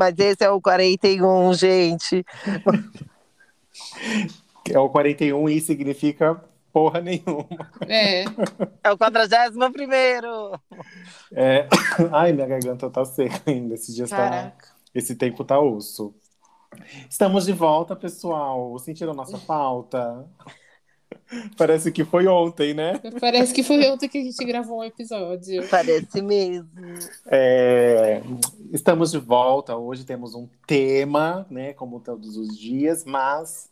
Mas esse é o 41, gente. É o 41 e significa porra nenhuma. É, É o 41 primeiro. É... Ai, minha garganta tá seca ainda. Esse dia tá... Esse tempo tá osso. Estamos de volta, pessoal. Sentiram nossa falta? Parece que foi ontem, né? Parece que foi ontem que a gente gravou um episódio. Parece mesmo. É, Estamos de volta. Hoje temos um tema, né? Como todos os dias, mas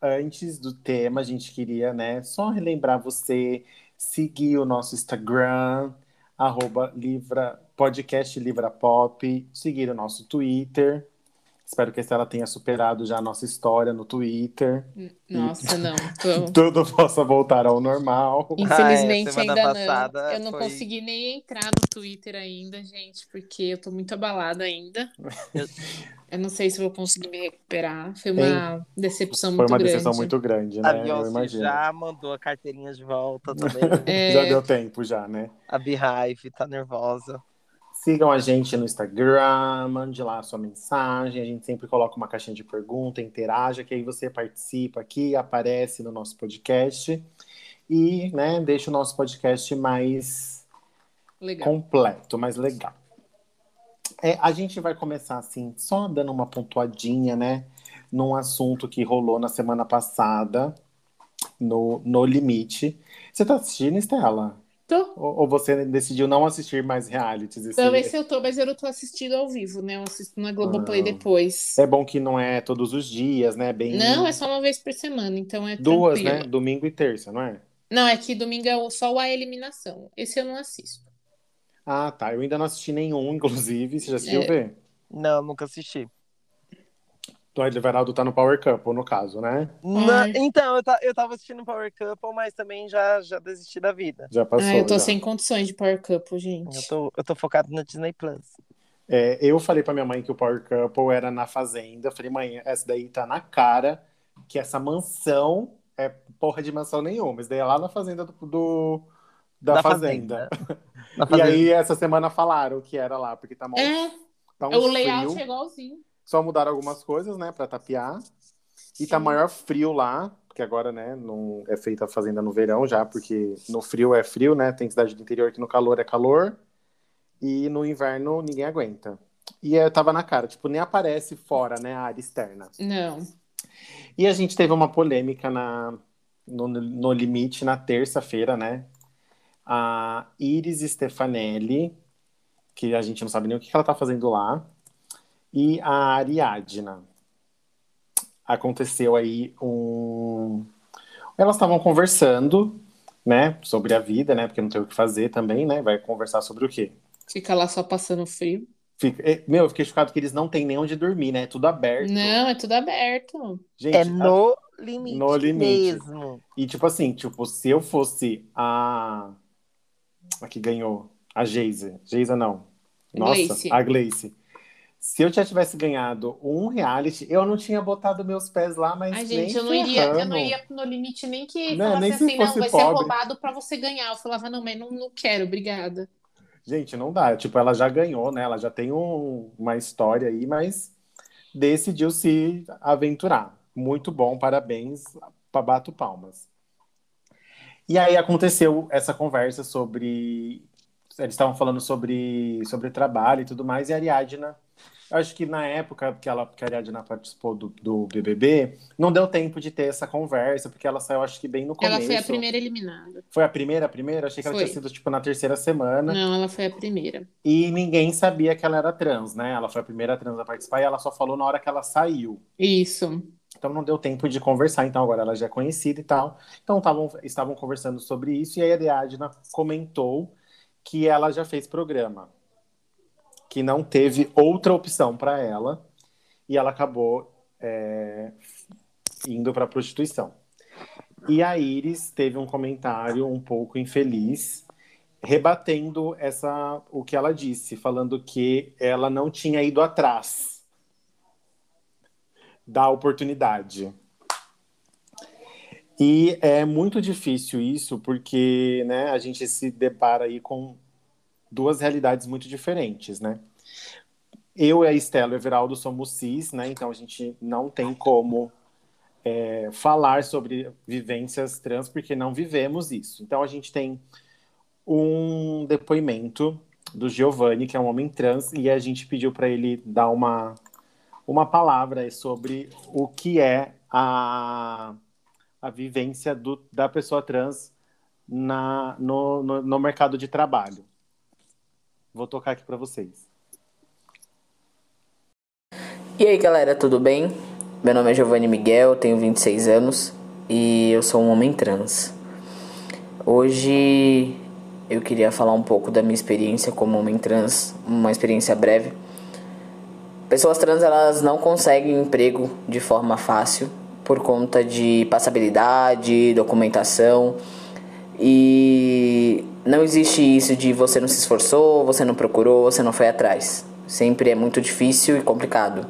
antes do tema, a gente queria, né, só relembrar você seguir o nosso Instagram, arroba livra, podcast Livra Pop, seguir o nosso Twitter. Espero que a Estela tenha superado já a nossa história no Twitter. Nossa, não. tô- Tudo possa voltar ao normal. Infelizmente Ah, é, semana ainda não. Eu não foi- consegui nem entrar no Twitter ainda, gente, porque eu tô muito abalada ainda. Eu- não sei se vou conseguir me recuperar. Foi uma decepção Foi muito uma grande. decisão muito grande, A né? Eu Beyoncé imagino. já mandou a carteirinha de volta também. É, Já deu tempo, já, né? a Beehive tá nervosa. Sigam a gente no Instagram, mande lá a sua mensagem. A gente sempre coloca uma caixinha de pergunta, interaja, que aí você participa aqui, aparece no nosso podcast e, né, deixa o nosso podcast mais legal. completo, mais legal. É, a gente vai começar assim, só dando uma pontuadinha, né, num assunto que rolou na semana passada no, no Limite. Você tá assistindo, Estela? Tô. Ou, ou você decidiu não assistir mais realities? esse- Talvez se eu tô, mas eu não tô assistindo ao vivo, né? Eu assisto na Globoplay Ah. depois. É bom que não é todos os dias, né? Bem Não, é só uma vez por semana, então é duas, tranquilo. né? Domingo e terça, não é? Não, é que domingo é o- só a eliminação. Esse eu não assisto. Ah, tá. Eu ainda não assisti nenhum, inclusive. Você já assistiu É. ver? Não, nunca assisti. O Everaldo tá no Power Couple, no caso, né? Na- Ai. Então, eu, eu tava assistindo Power Couple, mas também já, já desisti da vida. Já passou. ah, eu tô já. sem condições de Power Couple, gente. Eu tô, eu tô focado na Disney Plus. É, eu falei pra minha mãe que o Power Couple era na Fazenda. Eu falei, mãe, essa daí tá na cara que essa mansão é porra de mansão nenhuma. Mas daí é lá na Fazenda do, do- da, Da Fazenda. Na E Fazenda. aí, essa semana falaram que era lá, porque tá, mó, É, tá um o layout frio. é igualzinho. Só mudaram algumas coisas, né, pra tapear. E tá Sim. maior frio lá, porque agora, né, não é feita a fazenda no verão já, porque no frio é frio, né? Tem cidade do interior que no calor é calor. E no inverno ninguém aguenta. E eu tava na cara, tipo, nem aparece fora, né, a área externa. Não. E a gente teve uma polêmica na, no, no limite na terça-feira, né? A Iris Stefanelli, que a gente não sabe nem o que ela tá fazendo lá, e a Ariadna. Aconteceu aí um. Elas estavam conversando, né, sobre a vida, né, porque não tem o que fazer também, né? Vai conversar sobre o quê? Fica lá só passando frio. Fica... eh, Meu, eu fiquei chocado que eles não têm nem onde dormir, né? É tudo aberto. Não, é tudo aberto. Gente, É a- no limite, No limite. mesmo. E tipo assim, tipo, se eu fosse a. A que ganhou. A Geisa. Geisa não. Nossa, Gleice. a Gleice. Se eu já tivesse ganhado um reality, eu não tinha botado meus pés lá, mas Ai, gente, eu não iria, eu não ia no limite nem que Não, falasse nem assim, não, vai ser roubado pra você ganhar. Eu falava, não, mas não, não quero, obrigada. Gente, não dá. Tipo, ela já ganhou, né? Ela já tem um- uma história aí, mas decidiu se aventurar. Muito bom, parabéns, pa- bato palmas. E aí aconteceu essa conversa sobre. Eles estavam falando sobre, sobre trabalho e tudo mais, e a Ariadna acho que na época que, ela, que a Ariadna participou do, do BBB, não deu tempo de ter essa conversa, porque ela saiu, acho que bem no começo. Ela foi a primeira eliminada. Foi a primeira, a primeira? Achei que ela Foi. tinha sido, tipo, na terceira semana. Não, ela foi a primeira. E ninguém sabia que ela era trans, né? Ela foi a primeira trans a participar e ela só falou na hora que ela saiu. Isso. Então não deu tempo de conversar, então agora ela já é conhecida e tal. Então tavam, estavam conversando sobre isso e aí a Ariadna comentou que ela já fez programa, que não teve outra opção para ela e ela acabou é, indo para prostituição. E a Iris teve um comentário um pouco infeliz, rebatendo essa o que ela disse, falando que ela não tinha ido atrás da oportunidade. E é muito difícil isso, porque né, a gente se depara aí com duas realidades muito diferentes, né? Eu e a Estela Everaldo somos cis, né? Então a gente não tem como é, falar sobre vivências trans, porque não vivemos isso. Então a gente tem um depoimento do Giovanni, que é um homem trans, e a gente pediu para ele dar uma, uma palavra sobre o que é a, a vivência do, da pessoa trans na, no, no, no mercado de trabalho. Vou tocar aqui para vocês. E aí galera, tudo bem? Meu nome é Giovanni Miguel, tenho 26 anos e eu sou um homem trans. Hoje eu queria falar um pouco da minha experiência como homem trans, uma experiência breve. Pessoas trans elas não conseguem emprego de forma fácil por conta de passabilidade, documentação e não existe isso de você não se esforçou, você não procurou, você não foi atrás. Sempre é muito difícil e complicado.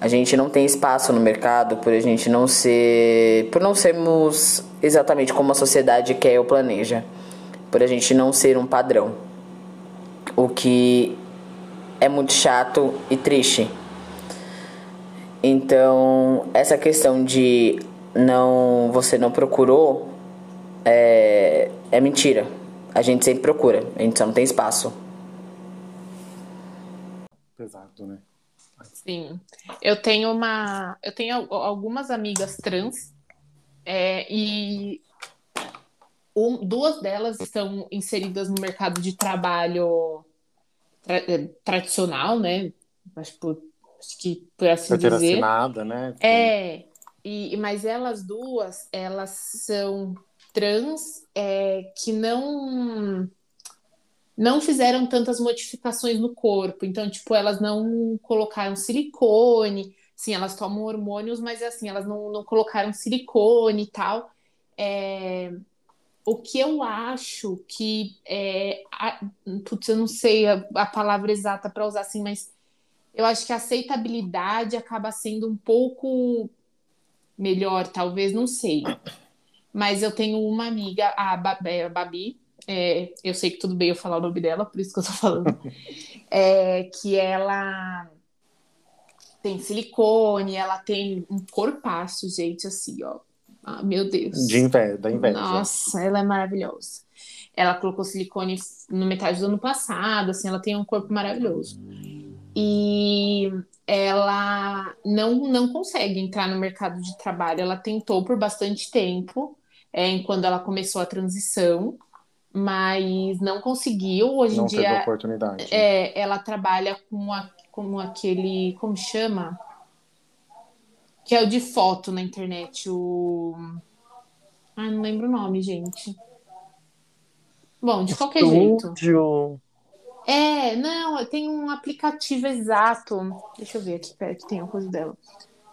A gente não tem espaço no mercado por a gente não ser, por não sermos exatamente como a sociedade quer ou planeja, por a gente não ser um padrão. O que é muito chato e triste. Então, essa questão de não você não procurou é, é mentira. A gente sempre procura, a gente só não tem espaço. Pesado, né? Sim. Eu tenho uma. Eu tenho al- algumas amigas trans é, e um- duas delas estão inseridas no mercado de trabalho tra- eh, tradicional, né? Acho, por- acho que por assim dizer. assinada, né? É, e, mas elas duas, elas são trans é, que não não fizeram tantas modificações no corpo. Então, tipo, elas não colocaram silicone. Sim, elas tomam hormônios, mas assim, elas não, não colocaram silicone e tal. É, o que eu acho que é. A, putz, eu não sei a, a palavra exata para usar assim, mas eu acho que a aceitabilidade acaba sendo um pouco melhor, talvez, não sei. Mas eu tenho uma amiga, a é, a Babi, é, eu sei que tudo bem eu falar o nome dela, por isso que eu tô falando, é, que ela tem silicone, ela tem um corpaço, gente, assim, ó. Ah, meu Deus. De inveja, da inveja. Nossa, ela é maravilhosa. Ela colocou silicone no metade do ano passado, assim, ela tem um corpo maravilhoso. E ela não, não consegue entrar no mercado de trabalho. Ela tentou por bastante tempo, é, quando ela começou a transição, mas não conseguiu. Hoje Não em teve dia, oportunidade. é, ela trabalha com, a, com aquele, como chama? Que é o de foto na internet, o... Ah, não lembro o nome, gente. Bom, de qualquer jeito. Estúdio. É, não, tem um aplicativo exato. Deixa eu ver aqui, pera, que tem a coisa dela.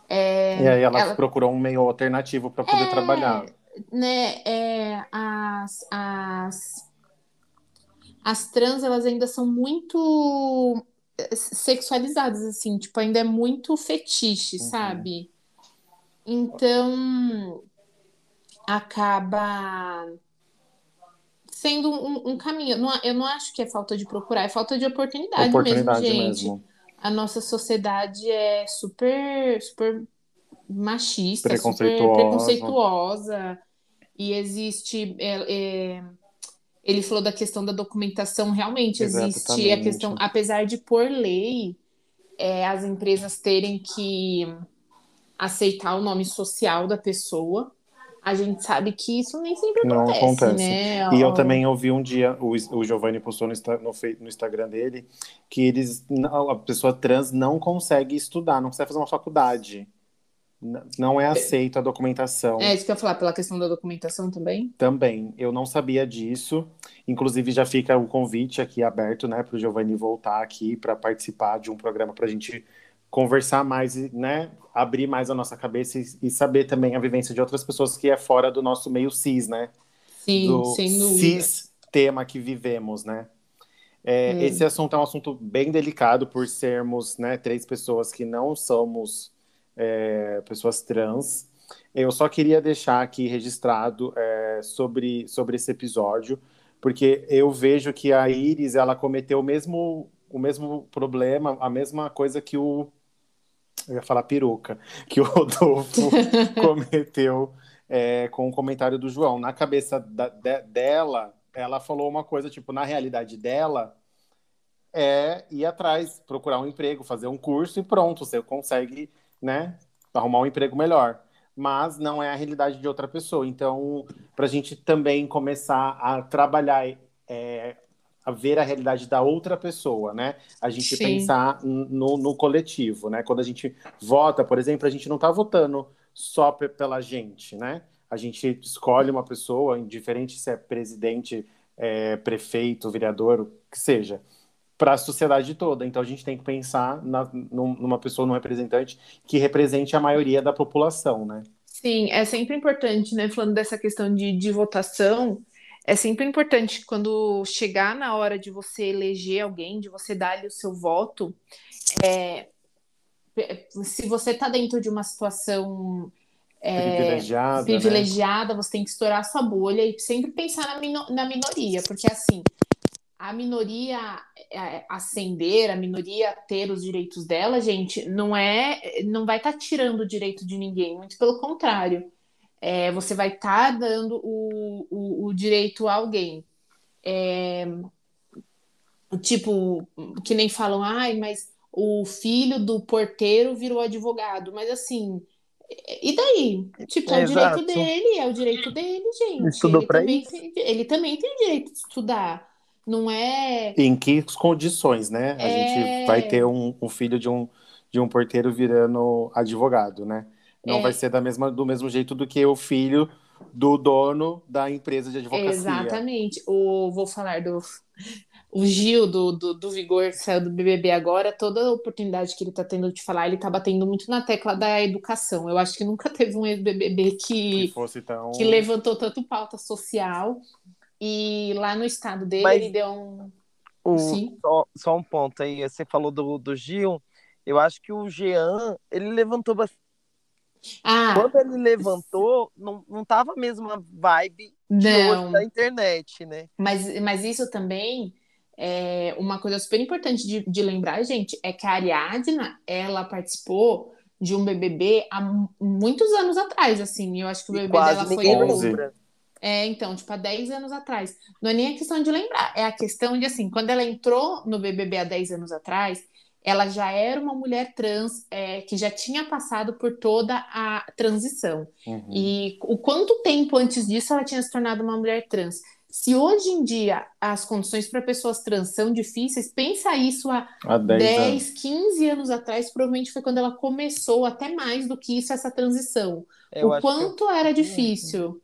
É, E aí ela, ela- procurou um meio alternativo para poder É, trabalhar. Né, é, as, as, as trans, elas ainda são muito eh, sexualizadas, assim, tipo, ainda é muito fetiche, Uhum. sabe? Então, acaba sendo um, um caminho. Não Eu não acho que é falta de procurar, é falta de oportunidade, Oportunidade mesmo, gente. mesmo. A nossa sociedade é super, super machista, super Preconceituosa. E existe. é, é, ele falou da questão da documentação, realmente existe a Exatamente. questão, apesar de por lei, é, as empresas terem que aceitar o nome social da pessoa. A gente sabe que isso nem sempre Não acontece, acontece. né? E eu também ouvi um dia, o, o Giovanni postou no, no, no Instagram dele, que eles, a pessoa trans não consegue estudar, não consegue fazer uma faculdade. Não é aceita a documentação. É isso que eu ia falar, pela questão da documentação também. Também, eu não sabia disso. Inclusive, já fica o convite aqui aberto, né, para o Giovanni voltar aqui para participar de um programa para a gente conversar mais, e, né, abrir mais a nossa cabeça e, e saber também a vivência de outras pessoas que é fora do nosso meio cis, né? Sim, do sem dúvida. sistema que vivemos, né? É, Hum. Esse assunto é um assunto bem delicado por sermos, né, três pessoas que não somos é, pessoas trans. Eu só queria deixar aqui registrado é, sobre, sobre esse episódio, porque eu vejo que a Iris ela cometeu o mesmo, o mesmo problema, a mesma coisa que o eu ia falar peruca, que o Rodolfo cometeu é, com o comentário do João. Na cabeça da- de- dela, ela falou uma coisa, tipo, na realidade dela, é ir atrás, procurar um emprego, fazer um curso e pronto, você consegue, né, arrumar um emprego melhor. Mas não é a realidade de outra pessoa. Então, para a gente também começar a trabalhar, é, a ver a realidade da outra pessoa, né? A gente Sim. pensar no, no coletivo, né? Quando a gente vota, por exemplo, a gente não está votando só pe- pela gente, né? A gente escolhe uma pessoa, indiferente se é presidente, é, prefeito, vereador, o que seja, para a sociedade toda. Então a gente tem que pensar na- num- numa pessoa, num representante que represente a maioria da população, né? Sim, é sempre importante, né? Falando dessa questão de, de votação, é sempre importante quando chegar na hora de você eleger alguém, de você dar-lhe o seu voto, é, se você está dentro de uma situação é, Privilegiada, né? privilegiada, você tem que estourar sua bolha e sempre pensar na, na minoria, porque assim, a minoria é, ascender, a minoria ter os direitos dela, gente, não é, não vai estar tirando o direito de ninguém, muito pelo contrário. É, você vai estar dando o, o, o direito a alguém. É, tipo, que nem falam, ai, mas o filho do porteiro virou advogado, mas assim, e daí? Tipo, é o Exato. direito dele, é o direito dele, gente. Ele também tem- ele também tem direito de estudar. Não é. Em que condições, né? A É. gente vai ter um, um filho de um, de um porteiro virando advogado, né? Não É. vai ser da mesma, do mesmo jeito do que o filho do dono da empresa de advocacia. Exatamente. O, vou falar do o Gil do, do, do Vigor, que saiu do BBB agora, toda a oportunidade que ele está tendo de falar, ele está batendo muito na tecla da educação. Eu acho que nunca teve um ex-BBB Que que, tão. que levantou tanto pauta social. E lá no estado dele, Mas- ele deu um. O- Sim. só, só um ponto aí, você falou do, do Gil, eu acho que o Jean, ele levantou bastante. Ah, Quando ele levantou, não, não tava a mesma vibe não. da internet, né? Mas, mas isso também é uma coisa super importante de, de lembrar, gente, é que a Ariadna, ela participou de um BBB há mu- muitos anos atrás, assim. Eu acho que o BBB dela foi ninguém onze. lembra. É, então, tipo, há 10 anos atrás. Não é nem a questão de lembrar, é a questão de, assim, quando ela entrou no BBB há 10 anos atrás, ela já era uma mulher trans é, que já tinha passado por toda a transição. Uhum. E o quanto tempo antes disso ela tinha se tornado uma mulher trans? Se hoje em dia as condições para pessoas trans são difíceis, pensa isso há Há 10 10, anos. 15 anos atrás, provavelmente foi quando ela começou, até mais do que isso, essa transição. Eu o que quanto era difícil.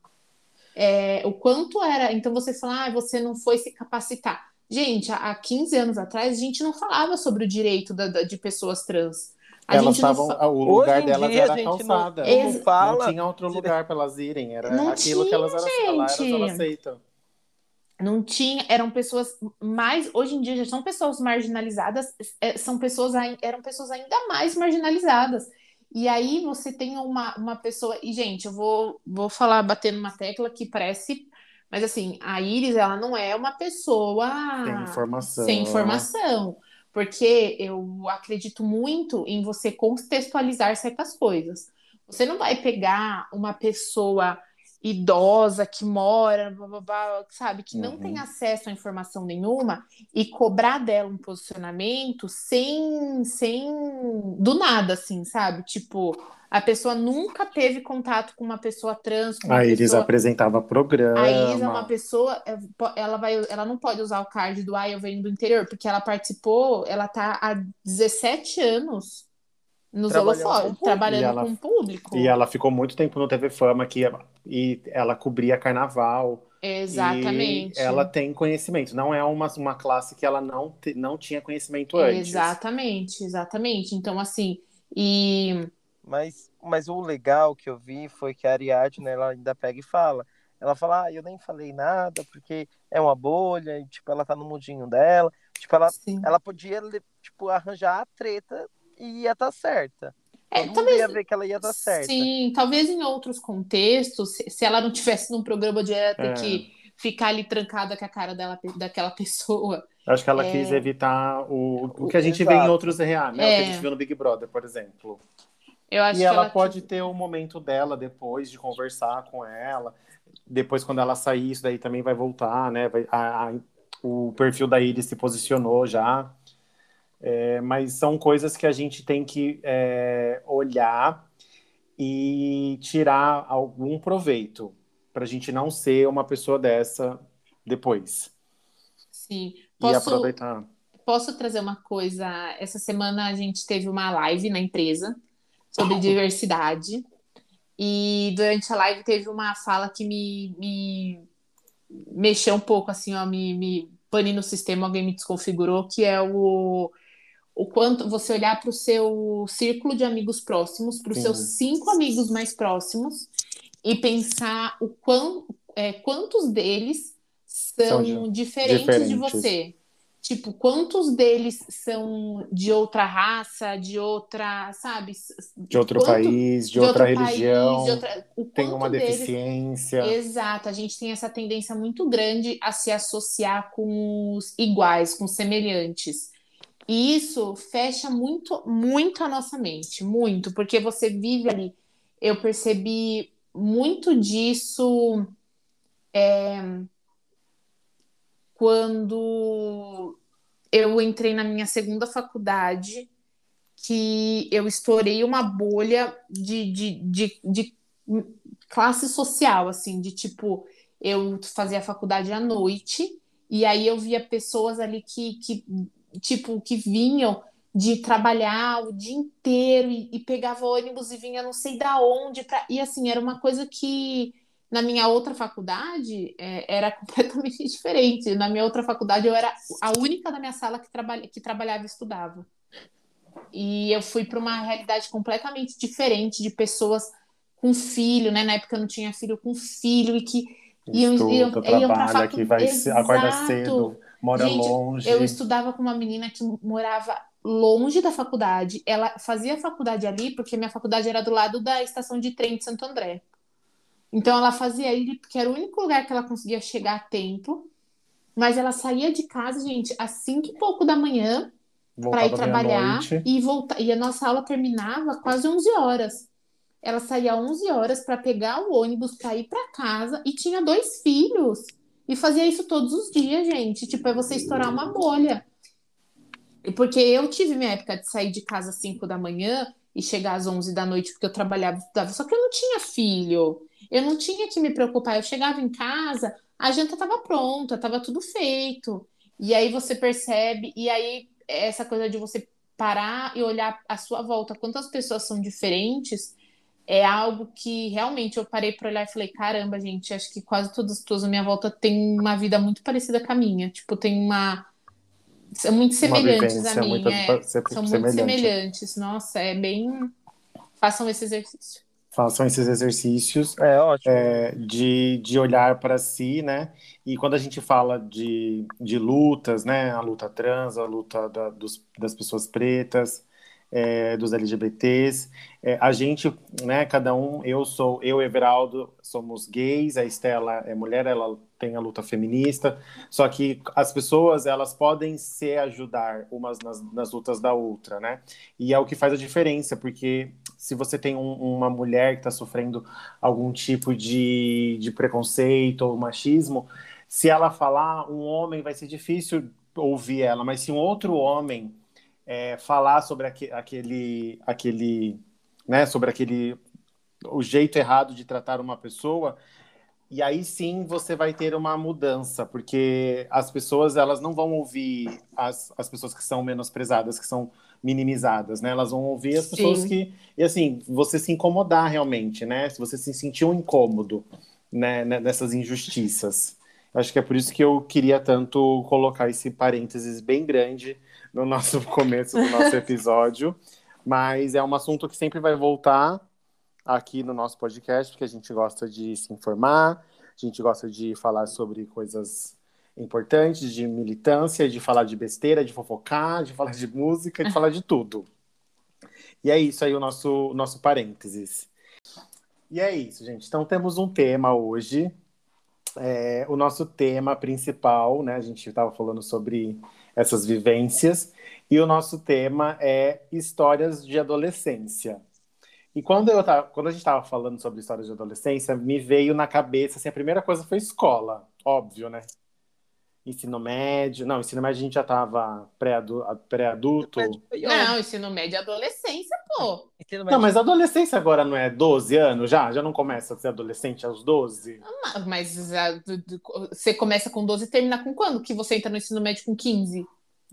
É, o quanto era. Então você fala, ah, você não foi se capacitar. Gente, há há 15 anos atrás, a gente não falava sobre o direito da- da- de pessoas trans. A Elas gente não estavam. fa- O lugar delas dia, era não- calçada. não Ex- fala Não tinha outro lugar para elas irem. Era Não aquilo que elas eram, elas, gente. elas aceitam. não tinha, eram pessoas mais, hoje em dia já são pessoas marginalizadas, é, são pessoas, eram pessoas ainda mais marginalizadas. E aí você tem uma, uma pessoa, e gente, eu vou, vou falar, bater numa tecla que parece, mas assim, a Iris, ela não é uma pessoa Tem informação. sem informação, porque eu acredito muito em você contextualizar certas coisas. Você não vai pegar uma pessoa idosa que mora, blá, blá, blá, sabe, que não Uhum. tem acesso a informação nenhuma e cobrar dela um posicionamento sem, sem, do nada, assim, sabe? Tipo, a pessoa nunca teve contato com uma pessoa trans, uma A Iris pessoa... apresentava programa. A Iris é uma pessoa, é, ela vai, ela não pode usar o card do Ah, eu venho do interior, porque ela participou, ela tá há 17 anos nos Trabalhando com holofotes, trabalhando E ela- com o público. E ela ficou muito tempo no TV Fama que, e ela cobria carnaval. Exatamente. E ela tem conhecimento. Não é uma, uma classe que ela não, te- não tinha conhecimento antes. Exatamente, exatamente. Então, assim, e Mas, mas o legal que eu vi foi que a Ariadne, ela ainda pega e fala. Ela fala, ah, eu nem falei nada, porque é uma bolha, e, tipo, ela tá no mundinho dela. Tipo, ela, sim. ela podia, tipo, arranjar a treta e ia estar certa. É, Todo talvez- ia ver que ela ia estar certa. Sim, talvez em outros contextos, se, se ela não tivesse num programa de ela ter É. que ficar ali trancada com a cara dela, daquela pessoa. Acho que ela É. quis evitar o, o que a gente vê em Exato. outros reais, né? O É. que a gente viu no Big Brother, por exemplo. Eu acho E que ela, ela pode ter o momento dela depois de conversar com ela. Depois, quando ela sair, isso daí também vai voltar, né? Vai- a- a- o perfil da Iris se posicionou já. É, mas são coisas que a gente tem que é, olhar e tirar algum proveito para a gente não ser uma pessoa dessa depois. Sim. E Posso, aproveitar. posso trazer uma coisa? Essa semana a gente teve uma live na empresa sobre diversidade. E durante a live teve uma fala que me, me mexeu um pouco, assim, ó, me, me pane no sistema, alguém me desconfigurou, que é o, o quanto você olhar para o seu círculo de amigos próximos, para os seus cinco amigos mais próximos, e pensar o quão, é, quantos deles são, São di- diferentes, de diferentes. você. Tipo, quantos deles são de outra raça, de outra, sabe? De outro Quanto- país, de, de outra outro país, religião, de outra- tem uma deles- deficiência. Exato, a gente tem essa tendência muito grande a se associar com os iguais, com os semelhantes. E isso fecha muito, muito a nossa mente, muito, porque você vive ali. Eu percebi muito disso é, quando eu entrei na minha segunda faculdade, que eu estourei uma bolha de, de, de, de classe social, assim, de tipo, eu fazia faculdade à noite, e aí eu via pessoas ali que, que tipo, que vinham de trabalhar o dia inteiro e, e pegava ônibus e vinha não sei da onde, pra... e assim, era uma coisa que na minha outra faculdade é, era completamente diferente. Na minha outra faculdade eu era a única da minha sala que, trabalha, que trabalhava e estudava. E eu fui para uma realidade completamente diferente de pessoas com filho, né? Na época eu não tinha filho com filho e que iam, Estuda, iam, iam pra trabalha, facu... que vai se- acorda Exato. cedo, mora Gente, longe. Eu estudava com uma menina que morava longe da faculdade. Ela fazia faculdade ali porque minha faculdade era do lado da estação de trem de Santo André. Então ela fazia ali porque era o único lugar que ela conseguia chegar a tempo. Mas ela saía de casa, gente, às cinco e pouco da manhã para ir trabalhar e voltar. E a nossa aula terminava quase 11 horas. Ela saía 11 horas para pegar o ônibus para ir para casa e tinha dois filhos. E fazia isso todos os dias, gente. Tipo, é você estourar uma bolha. Porque eu tive minha época de sair de casa às 5 da manhã e chegar às 11 da noite porque eu trabalhava estudava. Só que eu não tinha filho. Eu não tinha que me preocupar. Eu chegava em casa, a janta estava pronta, estava tudo feito. E aí você percebe, e aí essa coisa de você parar e olhar à sua volta quantas pessoas são diferentes é algo que realmente eu parei para olhar e falei, caramba, gente, acho que quase todas as pessoas à minha volta têm uma vida muito parecida com a minha. Tipo, tem uma. São muito semelhantes a mim. muito é. São muito semelhante. semelhantes. Nossa, é bem. Façam esse exercício. Façam esses exercícios É ótimo. é, de, de olhar para si, né? E quando a gente fala de, de lutas, né? A luta trans, a luta da- dos- das pessoas pretas, é, dos LGBTs. É, a gente, né, cada um, eu sou, eu Everaldo somos gays, a Estela é mulher, ela tem a luta feminista, só que as pessoas, elas podem se ajudar umas nas, nas lutas da outra, né? E é o que faz a diferença, porque se você tem um, uma mulher que está sofrendo algum tipo de, de preconceito ou machismo, se ela falar, um homem vai ser difícil ouvir ela, mas se um outro homem é, falar sobre aqu aquele, aquele, né, sobre aquele, o jeito errado de tratar uma pessoa, e aí sim você vai ter uma mudança, porque as pessoas elas não vão ouvir as, as pessoas que são menosprezadas, que são minimizadas, né? Elas vão ouvir as pessoas sim. que e assim você se incomodar realmente, né? Se você se sentir um incômodo, né? Nessas injustiças. Acho que é por isso que eu queria tanto colocar esse parênteses bem grande no nosso começo do nosso episódio. Mas é um assunto que sempre vai voltar aqui no nosso podcast, porque a gente gosta de se informar, a gente gosta de falar sobre coisas importantes, de militância, de falar de besteira, de fofocar, de falar de música, de falar de tudo. E é isso aí o nosso, nosso parênteses. E é isso, gente. Então temos um tema hoje. É, o nosso tema principal, né? A gente estava falando sobre essas vivências. E o nosso tema é histórias de adolescência. E quando, eu tava, quando a gente estava falando sobre histórias de adolescência, me veio na cabeça, assim, a primeira coisa foi escola, óbvio, né? Ensino médio. Não, ensino médio a gente já estava pré-adulto. não, ensino médio é adolescência, pô. Não, mas a adolescência agora não é 12 anos já? Já não começa a ser adolescente aos 12? Ah, mas a, você começa com 12 e termina com quando? Que você entra no ensino médio com 15?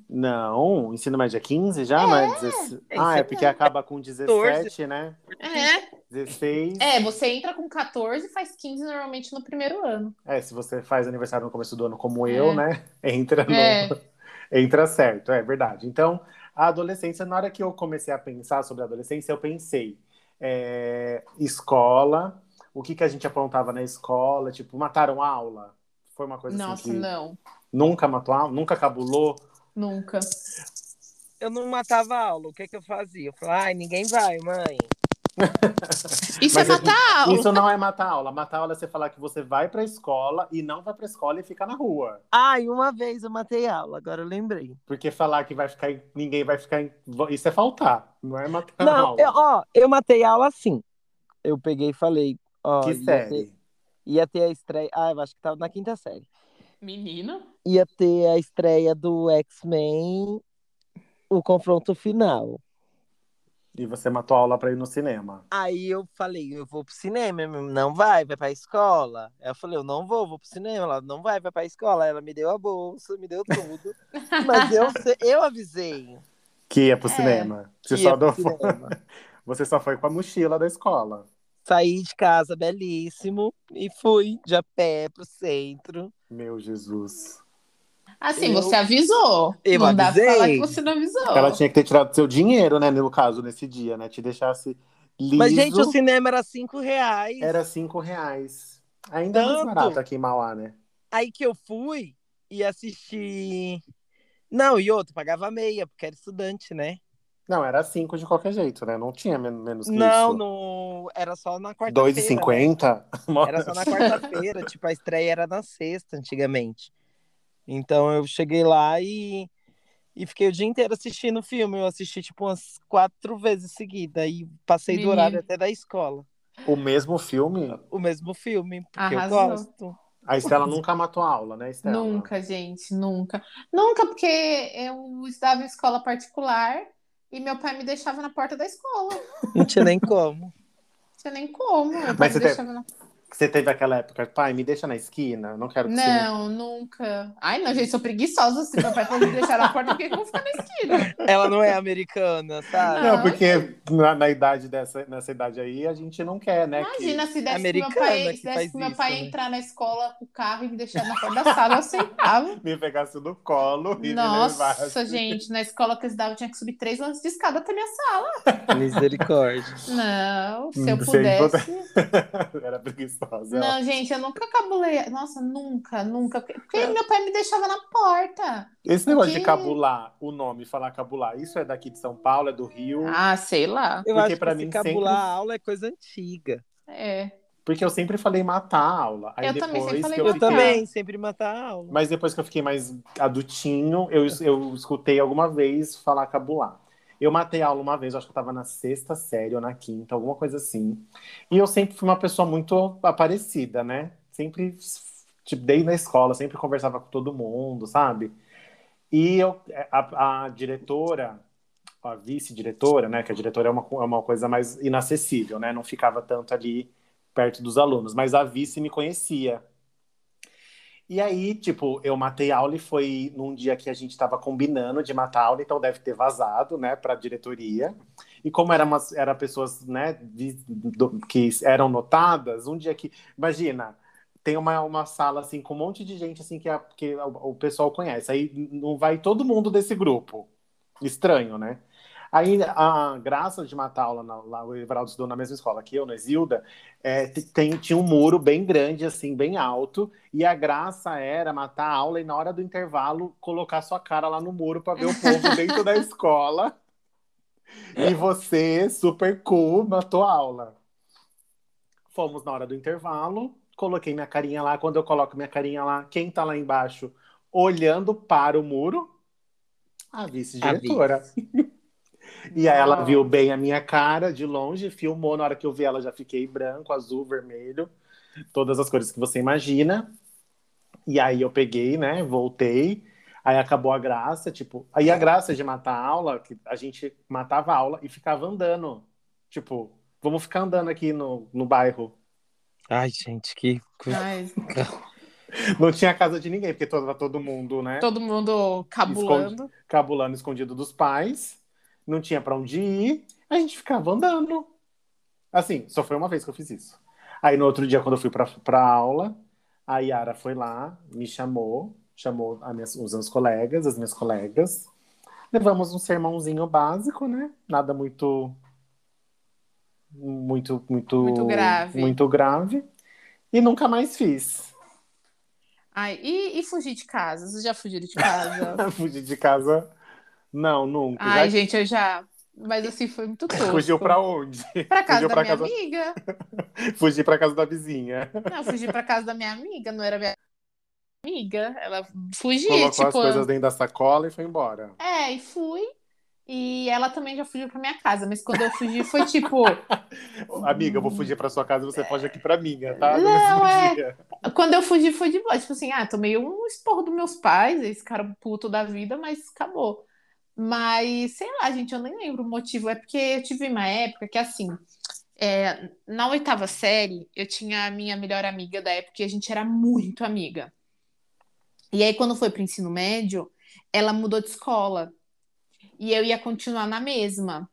Não, ensino médio é 15 já, é, mas. Ah, é porque acaba com 17, né? É. 16. É, você entra com 14 e faz 15 normalmente no primeiro ano. É, se você faz aniversário no começo do ano como é. eu, né? Entra no. É. Entra certo, é verdade. Então, a adolescência, na hora que eu comecei a pensar sobre a adolescência, eu pensei é, escola, o que, que a gente aprontava na escola, tipo, mataram aula? Foi uma coisa Nossa, assim. Nossa, não. Nunca matou aula? Nunca cabulou? Nunca. Eu não matava aula. O que, que eu fazia? Eu falava, ai, ninguém vai, mãe. Isso é matar aula. Isso não é matar aula. Matar aula é você falar que você vai pra escola e não vai pra escola e fica na rua. Ai, uma vez eu matei aula, agora eu lembrei. Porque falar que vai ficar, ninguém vai ficar. Isso é faltar, não é matar não, aula. Eu, ó, eu matei aula assim. Eu peguei e falei. Ó, que ia série? Ter, ia ter a estreia. Ah, eu acho que tava na quinta série. Menino? Ia ter a estreia do X-Men, o confronto final. E você matou a aula pra ir no cinema. Aí eu falei, eu vou pro cinema, não vai, vai pra escola. Aí eu falei, eu não vou, vou pro cinema. Ela não vai, vai pra escola. ela me deu a bolsa, me deu tudo. Mas eu, eu avisei. Que ia pro é, cinema. Você só, do... cinema. você só foi com a mochila da escola. Saí de casa belíssimo e fui de a pé pro centro. Meu Jesus. Assim, eu... você avisou. Eu não avisei. dá pra falar que você não avisou. Ela tinha que ter tirado seu dinheiro, né, no caso, nesse dia, né? Te deixasse liso. Mas, gente, o cinema era cinco reais. Era cinco reais. Ainda Tanto. é mais barato aqui em Mauá, né? Aí que eu fui e assisti... Não, e outro, pagava meia, porque era estudante, né? Não, era 5 de qualquer jeito, né? Não tinha menos que não, isso. Não, era só na quarta-feira. 2,50? Né? Era só na quarta-feira, tipo, a estreia era na sexta, antigamente. Então eu cheguei lá e, e fiquei o dia inteiro assistindo o filme. Eu assisti, tipo, umas quatro vezes seguida e passei Menino. do horário até da escola. O mesmo filme? O mesmo filme, porque Arrasou. eu gosto. A Estela nunca matou aula, né, Estela? Nunca, gente, nunca. Nunca, porque eu estudava em escola particular e meu pai me deixava na porta da escola. Não tinha nem como. Não tinha nem como. Meu pai Mas você, na... você teve aquela época, pai, me deixa na esquina, não quero que Não, você... nunca. Ai, não, gente, sou preguiçosa. Se meu pai pode me deixar na porta, por que eu vou ficar na esquina? Ela não é americana, sabe? Não, não porque na, na, idade dessa, nessa idade aí, a gente não quer, né? Imagina que... se desse americana meu pai, se desse meu pai isso, entrar né? na escola com o carro e me deixar na porta da sala, eu aceitava. me pegasse no colo e Nossa, me levasse. gente, na escola que eu estudava, eu tinha que subir três lances de escada até minha sala. Misericórdia. Não, se eu pudesse. Era preguiçosa. Não, gente, eu nunca cabulei. Nossa, nunca, nunca. Porque meu pai me deixava na porta. Esse negócio de cabular o nome, falar cabular, isso é daqui de São Paulo, é do Rio? Ah, sei lá. Eu Porque acho pra que mim cabular sempre- a aula é coisa antiga. É. Porque eu sempre falei matar a aula. Aí Eu depois também sempre falei eu, Eu matar. fiquei... também, sempre matar a aula. Mas depois que eu fiquei mais adultinho, eu, eu escutei alguma vez falar cabular. Eu matei a aula uma vez, acho que eu tava na sexta série ou na quinta, alguma coisa assim. E eu sempre fui uma pessoa muito aparecida, né? Sempre, tipo, desde na escola, sempre conversava com todo mundo, sabe? E eu, a, a diretora, a vice-diretora, né? Que a diretora é uma, é uma coisa mais inacessível, né? Não ficava tanto ali perto dos alunos, mas a vice me conhecia. E aí, tipo, eu matei a aula e foi num dia que a gente tava combinando de matar a aula, então deve ter vazado, né, pra diretoria. E como eram era pessoas, né, vi- do- que eram notadas, um dia que, imagina, tem uma, uma sala assim com um monte de gente assim que, a, que o pessoal conhece. Aí não vai todo mundo desse grupo. Estranho, né? Aí a graça de matar a aula, na- lá o Everaldo estudou na mesma escola que eu, na Exilda, é, t- tem, tinha um muro bem grande, assim, bem alto, e a graça era matar a aula e na hora do intervalo colocar sua cara lá no muro para ver o povo dentro da escola. E você, super cool, matou a aula. Fomos na hora do intervalo, coloquei minha carinha lá. Quando eu coloco minha carinha lá, quem tá lá embaixo olhando para o muro? A vice-diretora. E aí ela viu bem a minha cara de longe, filmou. Na hora que eu vi ela, já fiquei branco, azul, vermelho, todas as cores que você imagina. E aí eu peguei, né? Voltei. Aí acabou a graça, tipo. Aí a graça de matar a aula, que a gente matava a aula e ficava andando. Tipo, vamos ficar andando aqui no, no bairro. Ai, gente, que. Ai, Não tinha casa de ninguém, porque tava todo mundo, né? todo mundo cabulando. cabulando escondido dos pais, não tinha pra onde ir, a gente ficava andando. Assim, só foi uma vez que eu fiz isso. Aí no outro dia, quando eu fui pra, pra aula, a Yara foi lá, me chamou, chamou a minhas, os meus colegas, as minhas colegas. Levamos um sermãozinho básico, né? Nada muito. Muito, muito. Muito grave. Muito grave. E nunca mais fiz. Ai, e, e fugir de casa? Vocês já fugiram de casa? Fugir de casa. Não, nunca. Ai, Já gente, eu já. Mas assim, foi muito tosco. Fugiu pra onde? Pra casa Fugiu da pra minha casa- amiga. Fugir pra casa da vizinha. Não, eu fugi pra casa da minha amiga, não era minha amiga. Ela fugia, Colocou tipo. as coisas dentro da sacola e foi embora. É, e fui. E ela também já fugiu pra minha casa, mas quando eu fugi foi tipo. Amiga, eu vou fugir pra sua casa e você foge aqui pra minha, tá? Não, é. dia. Quando eu fugi foi de boa. Tipo assim, ah, tomei um esporro dos meus pais, esse cara puto da vida, mas acabou. Mas, sei lá, gente, eu nem lembro o motivo. É porque eu tive uma época que, assim, é, na oitava série, eu tinha a minha melhor amiga da época e a gente era muito amiga. E aí, quando foi pro ensino médio, ela mudou de escola. E eu ia continuar na mesma.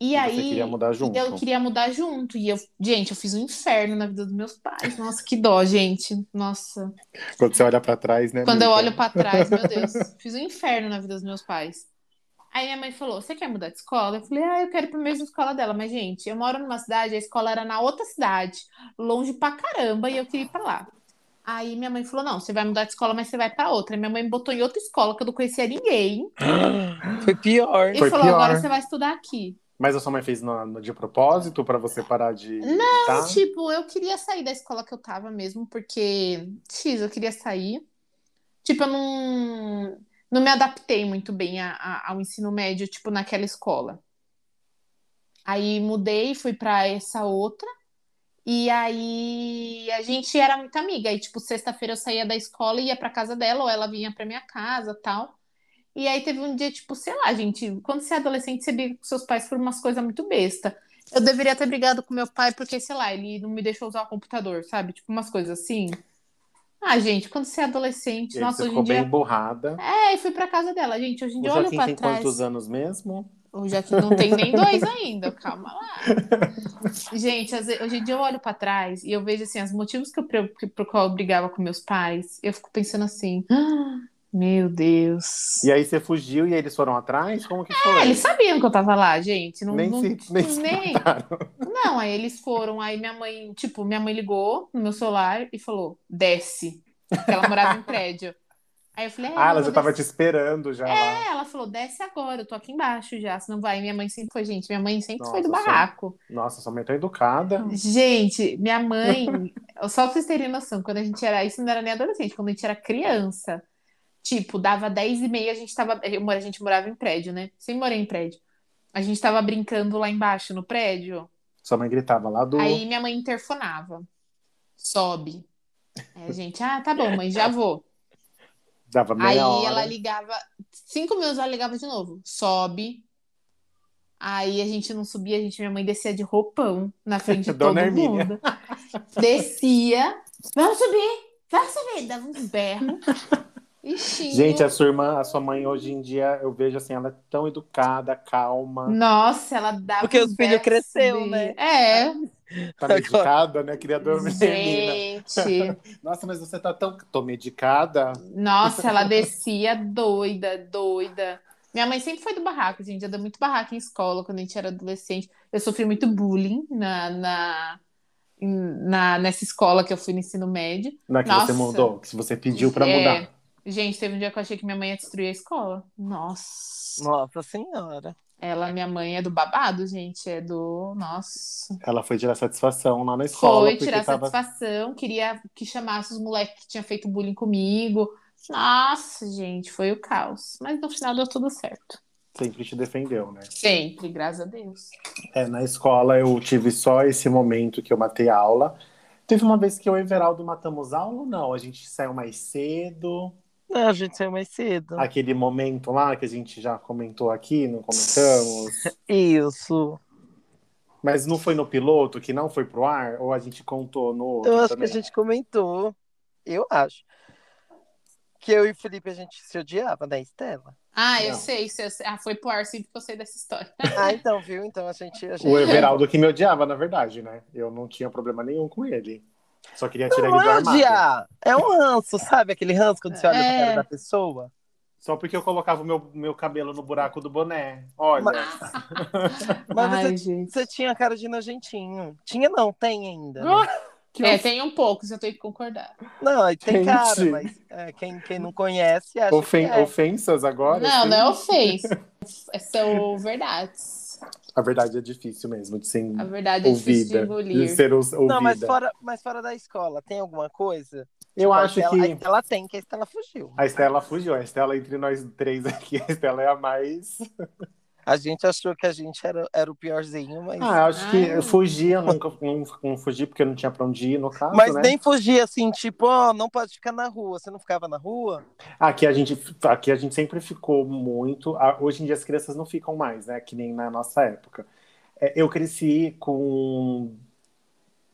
E, E aí. queria mudar junto. Eu queria mudar junto. E eu, gente, eu fiz um inferno na vida dos meus pais. Nossa, que dó, gente. Nossa. Quando você olha pra trás, né? Quando eu amiga? olho pra trás, meu Deus, fiz um inferno na vida dos meus pais. Aí minha mãe falou: Você quer mudar de escola? Eu falei: Ah, eu quero ir pra mesma escola dela. Mas, gente, eu moro numa cidade, a escola era na outra cidade, longe pra caramba, e eu queria ir pra lá. Aí minha mãe falou: Não, você vai mudar de escola, mas você vai pra outra. Aí minha mãe me botou em outra escola que eu não conhecia ninguém. Foi pior. E Foi falou: pior. Agora você vai estudar aqui. Mas a sua mãe fez no- no- de propósito pra você parar de. Não, tipo, eu queria sair da escola que eu tava mesmo, porque, X, eu queria sair. Tipo, eu não, não me adaptei muito bem a- a- ao ensino médio, tipo, naquela escola. Aí mudei, fui pra essa outra. E aí a gente era muito amiga. Aí, tipo, sexta-feira eu saía da escola e ia pra casa dela, ou ela vinha pra minha casa tal. E aí teve um dia, tipo, sei lá, gente, quando você é adolescente, você briga com seus pais por umas coisas muito besta. Eu deveria ter brigado com meu pai porque, sei lá, ele não me deixou usar o computador, sabe? Tipo, umas coisas assim. Ah, gente, quando você é adolescente, E nossa, você hoje ficou em dia. bem burrada. É, e fui pra casa dela. Gente, hoje em dia eu olho pra tem trás. quantos anos mesmo? O Joaquim não tem nem dois ainda, calma lá. Gente, hoje em dia eu olho pra trás e eu vejo assim, os motivos que eu, por qual eu brigava com meus pais, eu fico pensando assim, "Ah, Meu Deus. E aí você fugiu e eles foram atrás? Como que É, foi? eles sabiam que eu tava lá, gente. Não, nem não, se, nem nem-. Não, aí eles foram, aí minha mãe, tipo, minha mãe ligou no meu celular e falou, desce. Porque ela morava em prédio. Aí eu falei, é, Ah, ela já tava te esperando já lá. É, ela falou, desce agora, eu tô aqui embaixo já, senão vai. Minha mãe sempre foi, gente, minha mãe sempre foi do Nossa, barraco. Nossa, sua mãe é tão educada. Gente, minha mãe, só pra vocês terem noção, quando a gente era, isso não era nem adolescente, quando a gente era criança, tipo, dava 10 e meia, a gente tava, eu mora- a gente morava em prédio, né? Sempre morei em prédio. A gente tava brincando lá embaixo no prédio, Sua mãe gritava lá do. aí minha mãe interfonava, sobe. Aí a gente, ah, tá bom, mãe, já vou. Dava meia Aí hora. ela ligava, cinco minutos ela ligava de novo, sobe. Aí a gente não subia, a gente, minha mãe descia de roupão na frente de todo Hermínia. mundo. Descia, vamos subir, vamos subir, dava uns berros. Ixi, Gente, a sua irmã, a sua mãe hoje em dia, eu vejo assim, ela é tão educada, calma, nossa, ela dava Porque filhos berros cresceu, de- né? É, tá medicada, né? Queria dormir. gente, Nossa, mas você tá tão. Tô medicada. nossa, ela descia doida, doida. Minha mãe sempre foi do barraco, gente. Eu dei muito barraco em escola quando a gente era adolescente. Eu sofri muito bullying na, na, na- nessa escola que eu fui no ensino médio. É que Nossa. você mudou, que você pediu pra É. mudar. Gente, teve um dia que eu achei que minha mãe ia destruir a escola. Nossa. Nossa senhora. Ela, minha mãe, é do babado, gente. É do. Nossa. Ela foi tirar satisfação lá na escola. Foi tirar tava... satisfação, queria que chamasse os moleques que tinham feito bullying comigo. Nossa, gente, foi o caos. Mas no final deu tudo certo. Sempre te defendeu, né? Sempre, graças a Deus. É, na escola eu tive só esse momento que eu matei a aula. Teve uma vez que eu e o Everaldo matamos aula ou não? A gente saiu mais cedo. Não, a gente saiu mais cedo. Aquele momento lá que a gente já comentou aqui, não comentamos. Isso. Mas não foi no piloto, que não foi pro ar? Ou a gente contou no outro Eu acho também? que a gente comentou. Eu acho. Que eu e o Felipe a gente se odiava, né, Estela? Ah, eu Não. sei, sei, eu sei. Ah, foi pro ar, sim, porque eu sei dessa história. Ah, então, viu? Então a gente. A gente... O Everaldo que me odiava, na verdade, né? Eu não tinha problema nenhum com ele. Só queria tirar Não ele do é armário. É um ranço, sabe? Aquele ranço quando você olha pra É. cara da pessoa. Só porque eu colocava o meu, meu cabelo no buraco do boné. Olha, Mas Ai, você, você tinha cara de nojentinho. Tinha não, tem ainda. né? que É, tem um pouco, eu tenho que concordar. Não, tem Gente. cara, mas é, quem, quem não conhece acha ofen- que é. ofensas agora? não, sim? não é ofensa. São verdades. A verdade é difícil mesmo de ser A verdade é difícil de ouvida. De engolir. ser os- ouvida. Não, mas fora, mas fora da escola, tem alguma coisa? Eu Tipo, a acho Estela- A que Estela tem, que a Estela fugiu. a Estela fugiu. A Estela, entre nós três aqui, a Estela é a mais. A gente achou que a gente era, era o piorzinho, mas. Ah, eu acho que eu fugi, eu nunca não, não fugi porque eu não tinha pra onde ir, no caso, mas né? nem fugir assim, tipo, ó, não pode ficar na rua. Você não ficava na rua? Aqui a gente, aqui a gente sempre ficou muito. Hoje em dia as crianças não ficam mais, né? Que nem na nossa época. É, Eu cresci com